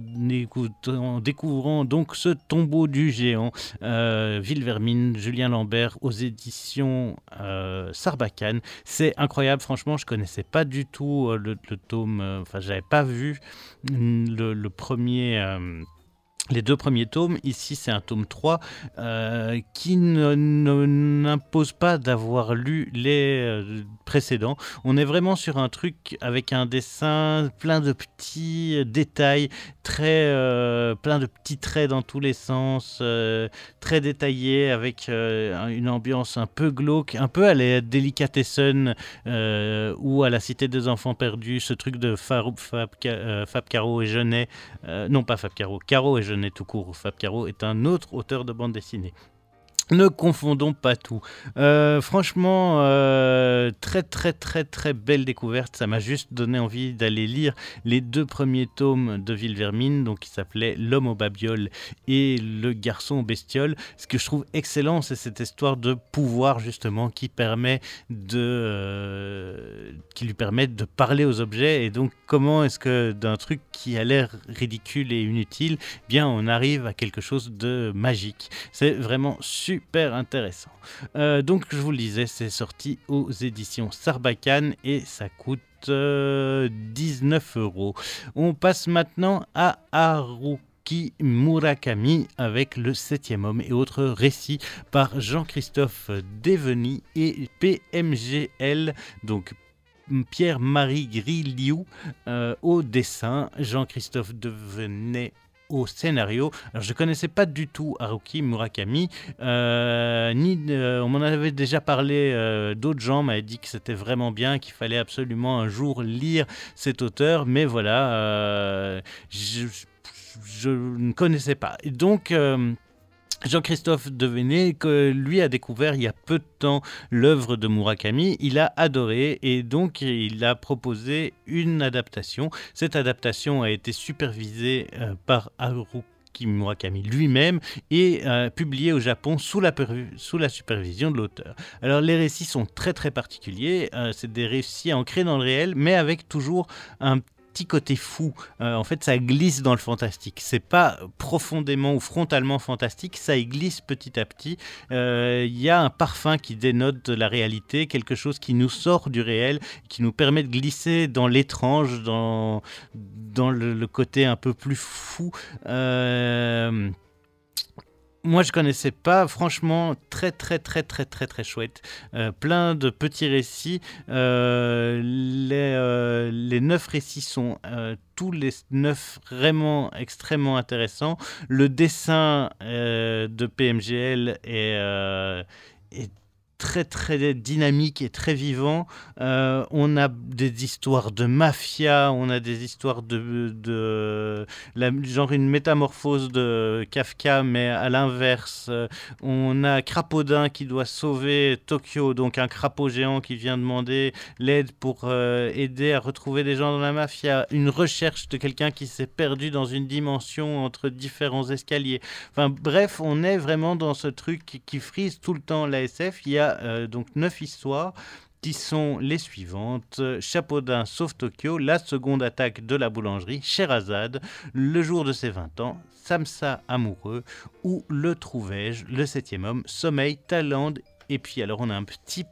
en découvrant donc ce tombeau du géant. Euh, Ville-Vermine, Julien Lambert aux éditions euh, Sarbacane. C'est incroyable, franchement, je connaissais pas du tout euh, le, tome, euh, enfin, j'avais pas vu mm, le, le premier. Les deux premiers tomes, ici c'est un tome 3 euh, qui n'impose pas d'avoir lu les euh, précédents. On est vraiment sur un truc avec un dessin plein de petits euh, détails, très, euh, plein de petits traits dans tous les sens, très détaillé avec un- une ambiance un peu glauque, un peu à la Delicatessen ou à la Cité des Enfants Perdus, ce truc de Fab, Fab, Ca- Fab Caro et euh, non pas Fab Caro, Caro et Tout court. Fab Caro est un autre auteur de bande dessinée. Ne confondons pas tout. Euh, franchement, euh, très très très très belle découverte. Ça m'a juste donné envie d'aller lire les deux premiers tomes de Ville-Vermine, donc qui s'appelaient L'homme aux babioles et Le garçon aux bestioles. Ce que je trouve excellent, c'est cette histoire de pouvoir justement qui permet de, euh, qui lui permet de parler aux objets. Et donc, comment est-ce que d'un truc qui a l'air ridicule et inutile, bien, on arrive à quelque chose de magique. C'est vraiment super intéressant. Euh, donc, je vous le disais, c'est sorti aux éditions Sarbacane et ça coûte euh, 19 euros. On passe maintenant à Haruki Murakami avec le septième homme et autres récits par Jean-Christophe Deveny et PMGL, donc Pierre-Marie Griliou euh, au dessin, Jean-Christophe Devenet au scénario. Alors je connaissais pas du tout Haruki Murakami, euh, ni euh, on m'en avait déjà parlé. euh, D'autres gens m'avaient dit que c'était vraiment bien, qu'il fallait absolument un jour lire cet auteur, mais voilà, je, je ne connaissais pas. Et donc Jean-Christophe Devenet, que lui a découvert il y a peu de temps l'œuvre de Murakami, il a adoré et donc il a proposé une adaptation. Cette adaptation a été supervisée euh, par Haruki Murakami lui-même et euh, publiée au Japon sous la, sous la supervision de l'auteur. Alors les récits sont très très particuliers, euh, c'est des récits ancrés dans le réel mais avec toujours un côté fou. Euh, en fait, ça glisse dans le fantastique. C'est pas profondément ou frontalement fantastique, ça y glisse petit à petit. Euh, Il y a un parfum qui dénote la réalité, quelque chose qui nous sort du réel, qui nous permet de glisser dans l'étrange, dans, le côté un peu plus fou. Euh, moi, je connaissais pas. Franchement, très, très, très, très, très, très chouette. Euh, plein de petits récits. Euh, les, euh, les neuf récits sont tous les neuf vraiment extrêmement intéressants. Le dessin de PMGL est très très dynamique et très vivant. Euh, on a des histoires de mafia, on a des histoires de, genre une métamorphose de Kafka, mais à l'inverse. Euh, On a Crapaudin qui doit sauver Tokyo, donc un crapaud géant qui vient demander l'aide pour euh, aider à retrouver des gens dans la mafia. Une recherche de quelqu'un qui s'est perdu dans une dimension entre différents escaliers. Enfin bref, on est vraiment dans ce truc qui frise tout le temps la SF. Il y a euh, donc neuf histoires qui sont les suivantes. Chapeaudin sauve Tokyo, la seconde attaque de la boulangerie, Sherazade, le jour de ses 20 ans, Samsa amoureux, ou le trouvai-je, le septième homme, Sommeil, Thaïlande et puis alors on a un petit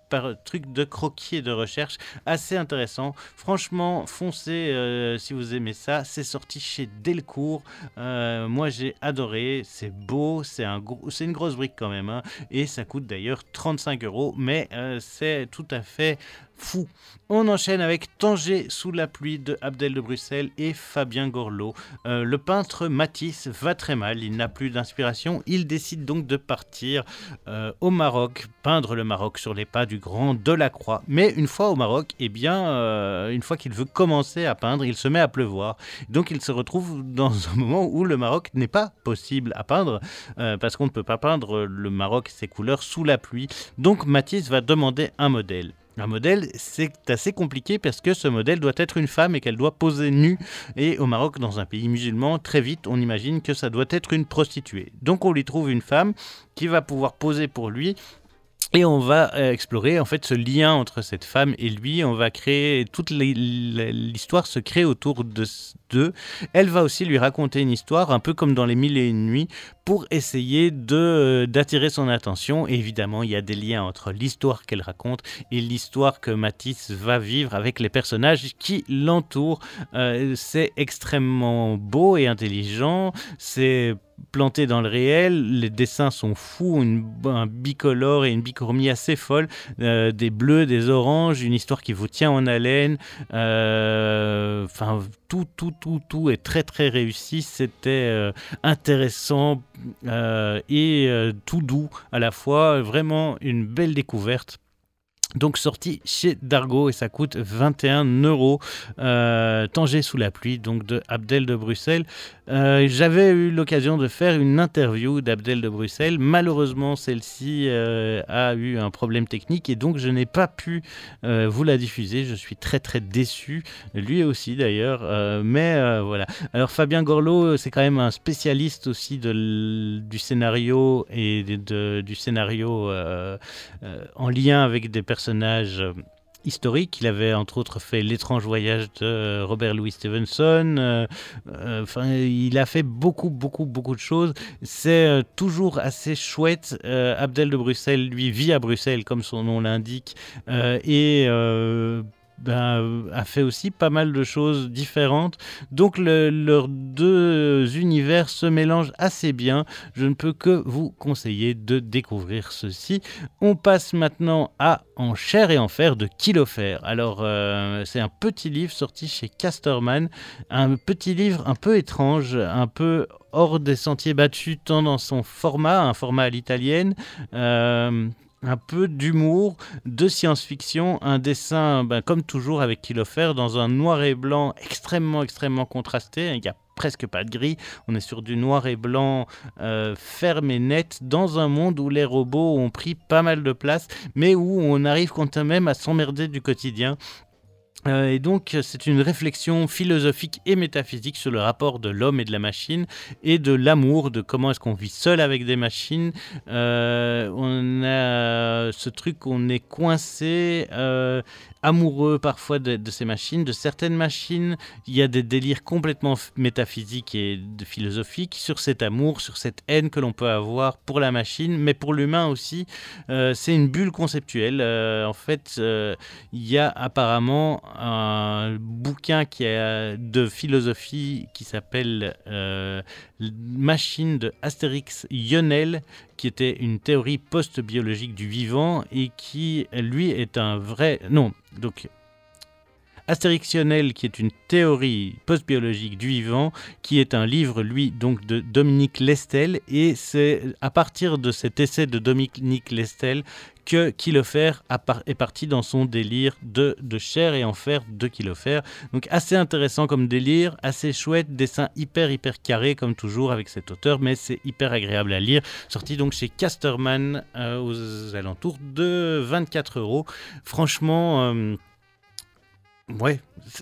truc de croquis et de recherche assez intéressant. Franchement, foncez euh, si vous aimez ça. C'est sorti chez Delcourt. Euh, moi j'ai adoré. C'est beau, c'est une grosse brique quand même. hein. et ça coûte d'ailleurs 35 euros. Mais euh, c'est tout à fait fou. On enchaîne avec Tanger sous la pluie de Abdel de Bruxelles et Fabien Gorlot. Euh, le peintre Matisse va très mal, il n'a plus d'inspiration, il décide donc de partir euh, au Maroc, peindre le Maroc sur les pas du grand Delacroix. Mais une fois au Maroc, eh bien, euh, une fois qu'il veut commencer à peindre, il se met à pleuvoir. Donc il se retrouve dans un moment où le Maroc n'est pas possible à peindre, parce qu'on ne peut pas peindre le Maroc ses couleurs sous la pluie. Donc Matisse va demander un modèle. Un modèle, c'est assez compliqué parce que ce modèle doit être une femme et qu'elle doit poser nue. Et au Maroc, dans un pays musulman, très vite, on imagine que ça doit être une prostituée. Donc on lui trouve une femme qui va pouvoir poser pour lui. Et on va euh, explorer en fait ce lien entre cette femme et lui. On va créer toute l'histoire se crée autour de d'eux. Elle va aussi lui raconter une histoire, un peu comme dans les Mille et une nuits, pour essayer de euh, d'attirer son attention. Évidemment, il y a des liens entre l'histoire qu'elle raconte et l'histoire que Matisse va vivre avec les personnages qui l'entourent. Euh, c'est extrêmement beau et intelligent. C'est planté dans le réel, les dessins sont fous, un bicolore et une bichromie assez folle, euh, des bleus, des oranges, une histoire qui vous tient en haleine, euh, enfin tout, tout, tout, tout est très très réussi, c'était euh, intéressant et tout doux à la fois, vraiment une belle découverte. Donc sorti chez Dargo et ça coûte 21 euros. Euh, Tanger sous la pluie, donc de Abdel de Bruxelles. Euh, J'avais eu l'occasion de faire une interview d'Abdel de Bruxelles. Malheureusement, celle-ci euh, a eu un problème technique et donc je n'ai pas pu euh, vous la diffuser. Je suis très très déçu, lui aussi d'ailleurs. Mais voilà. Alors Fabien Gorlot, c'est quand même un spécialiste aussi de du scénario et de- du scénario en lien avec des personnages euh, historiques. Il avait entre autres fait L'étrange voyage de euh, Robert Louis Stevenson. euh, Enfin, il a fait beaucoup, beaucoup, beaucoup de choses. C'est toujours assez chouette. Abdel de Bruxelles, lui, vit à Bruxelles, comme son nom l'indique, et ben, a fait aussi pas mal de choses différentes. Donc leurs deux univers se mélangent assez bien. Je ne peux que vous conseiller de découvrir ceci. On passe maintenant à En chair et en fer de Kilofer. Alors euh, c'est un petit livre sorti chez Casterman, un petit livre un peu étrange, un peu hors des sentiers battus, tant dans son format, un format à l'italienne. Euh, un peu d'humour, de science-fiction, un dessin, ben, comme toujours avec Kilofer, dans un noir et blanc extrêmement, extrêmement contrasté. Il n'y a presque pas de gris, on est sur du noir et blanc euh, ferme et net, dans un monde où les robots ont pris pas mal de place, mais où on arrive quand même à s'emmerder du quotidien. Euh, et donc, c'est une réflexion philosophique et métaphysique sur le rapport de l'homme et de la machine et de l'amour, de comment est-ce qu'on vit seul avec des machines. Euh, on a ce truc, on est coincé euh, amoureux parfois de, ces machines, de certaines machines. Il y a des délires complètement métaphysiques et philosophiques sur cet amour, sur cette haine que l'on peut avoir pour la machine, mais pour l'humain aussi. Euh, c'est une bulle conceptuelle. Euh, en fait, euh, il y a apparemment un bouquin qui a de philosophie qui s'appelle Machine de Astérix Yonel qui était une théorie post-biologique du vivant et qui, lui, est un vrai... Non, donc Astérixionel, qui est une théorie post-biologique du vivant, qui est un livre, lui, donc de Dominique Lestel, et c'est à partir de cet essai de Dominique Lestel que Kilofer est parti dans son délire de, de chair et enfer de Kilofer. Donc assez intéressant comme délire, assez chouette, dessin hyper hyper carré comme toujours avec cet auteur, mais c'est hyper agréable à lire. Sorti donc chez Casterman euh, aux alentours de 24 euros. Franchement... Euh, Ouais,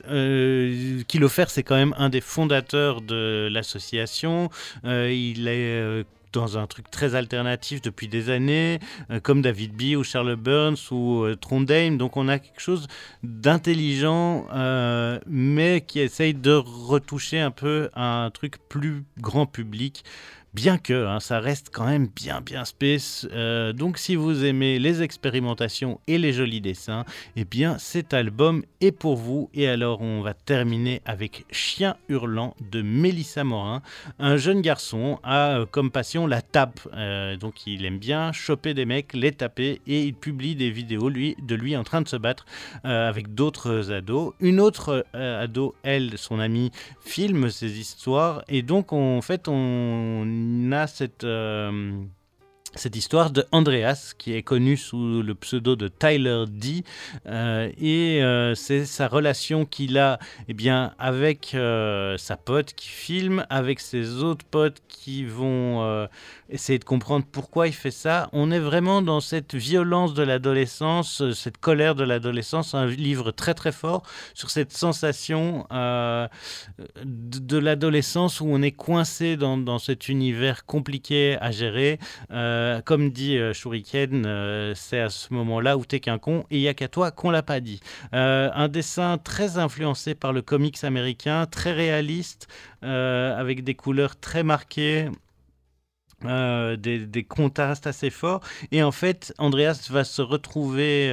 euh, Kilofer, c'est quand même un des fondateurs de l'association. Euh, il est euh, dans un truc très alternatif depuis des années, euh, comme David B ou Charles Burns ou Trondheim. Donc on a quelque chose d'intelligent, mais qui essaye de retoucher un peu un truc plus grand public. Bien que hein, ça reste quand même bien bien space. donc si vous aimez les expérimentations et les jolis dessins, eh bien cet album est pour vous. Et alors on va terminer avec Chien hurlant de Mélissa Morin. Un jeune garçon a comme passion la tape. Euh, donc il aime bien choper des mecs, les taper et il publie des vidéos lui, de lui en train de se battre euh, avec d'autres ados. Une autre euh, ado, elle, son amie, filme ces histoires et donc en fait on a cette cette histoire de Andreas, qui est connu sous le pseudo de Tyler D. Euh, et euh, c'est sa relation qu'il a eh bien, avec euh, sa pote qui filme, avec ses autres potes qui vont essayer de comprendre pourquoi il fait ça. On est vraiment dans cette violence de l'adolescence, cette colère de l'adolescence, un livre très très fort sur cette sensation de, de l'adolescence où on est coincé dans, dans, cet univers compliqué à gérer. Euh, comme dit euh, Shuriken, euh, c'est à ce moment-là où t'es qu'un con et il n'y a qu'à toi qu'on l'a pas dit. un dessin très influencé par le comics américain, très réaliste, avec des couleurs très marquées. Des, contrastes assez forts. Et en fait, Andreas va se retrouver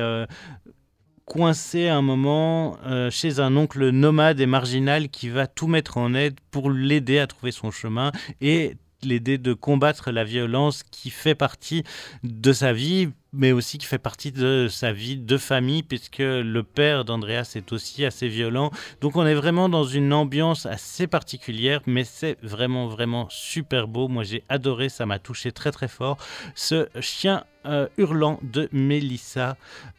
coincé à un moment chez un oncle nomade et marginal qui va tout mettre en aide pour l'aider à trouver son chemin et l'aider de combattre la violence qui fait partie de sa vie mais aussi qui fait partie de sa vie de famille, puisque le père d'Andreas est aussi assez violent. Donc on est vraiment dans une ambiance assez particulière, mais c'est vraiment, vraiment super beau. Moi j'ai adoré, ça m'a touché très très fort. Ce chien euh, hurlant de Mélissa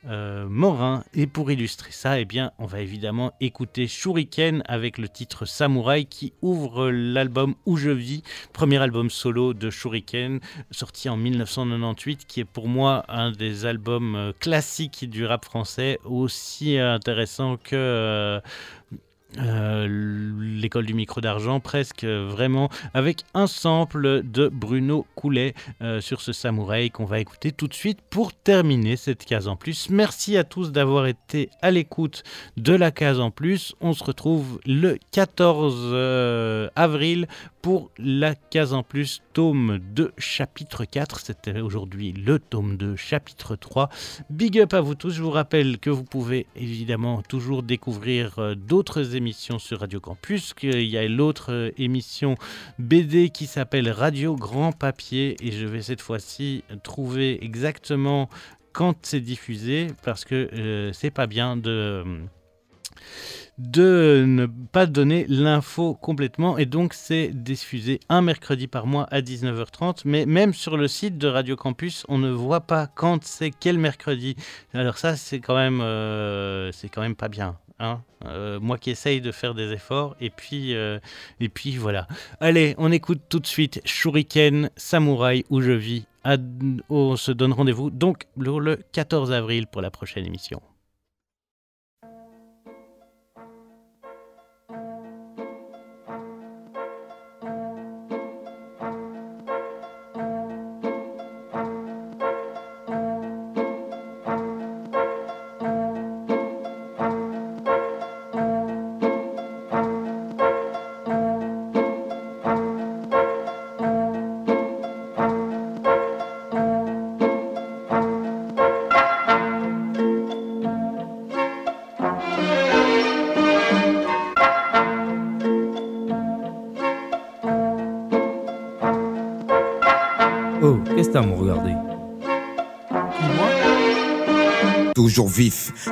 euh, Morin. Et pour illustrer ça, eh bien, on va évidemment écouter Shuriken avec le titre Samouraï qui ouvre l'album Où je vis, premier album solo de Shuriken, sorti en 1998, qui est pour moi des albums euh, classiques du rap français, aussi intéressant que euh, euh, l'école du micro d'argent presque vraiment avec un sample de Bruno Coulet sur ce samouraï qu'on va écouter tout de suite pour terminer cette case en plus. Merci à tous d'avoir été à l'écoute de la case en plus. On se retrouve le 14 avril pour la case en plus, tome 2, chapitre 4. C'était aujourd'hui le tome 2, chapitre 3. Big up à vous tous. Je vous rappelle que vous pouvez évidemment toujours découvrir euh, d'autres émissions sur Radio Campus. qu'il y a l'autre euh, émission BD qui s'appelle Radio Grand Papier. Et je vais cette fois-ci trouver exactement quand c'est diffusé parce que euh, c'est pas bien de de ne pas donner l'info complètement. Et donc c'est diffusé un mercredi par mois à 19h30 mais même sur le site de Radio Campus on ne voit pas quand c'est quel mercredi. Alors ça c'est quand même euh, c'est quand même pas bien hein. Euh, moi qui essaye de faire des efforts et puis euh, et puis voilà. Allez on écoute tout de suite Shuriken Samouraï où je vis. On se donne rendez-vous donc le 14 avril pour la prochaine émission Toujours vif,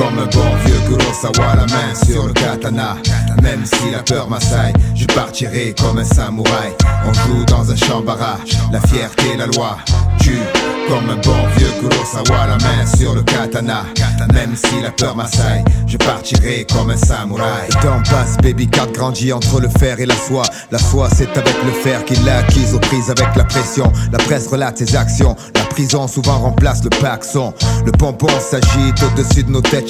comme un bon vieux Kurosawa, la main sur le katana. Même si la peur m'assaille, je partirai comme un samouraï. On joue dans un champ barrage, la fierté, la loi tue comme un bon vieux Kurosawa, la main sur le katana. Même si la peur m'assaille, je partirai comme un samouraï. Le temps passe, baby card grandit entre le fer et la soie. La foi, c'est avec le fer qu'il l'a acquise aux prises avec la pression. La presse relate ses actions. La prison souvent remplace le paxon. Le pompon s'agite au-dessus de nos têtes.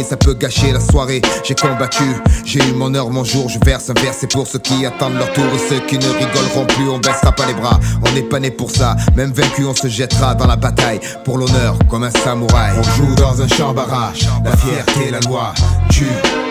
ça peut gâcher la soirée. J'ai combattu, j'ai eu mon heure, mon jour. Je verse un verre, pour ceux qui attendent leur tour. Et ceux qui ne rigoleront plus, on baissera pas les bras. On n'est pas né pour ça. Même vaincu, on se jettera dans la bataille. Pour l'honneur, comme un samouraï. On joue dans un champ barrage. La fierté, la loi. Tue.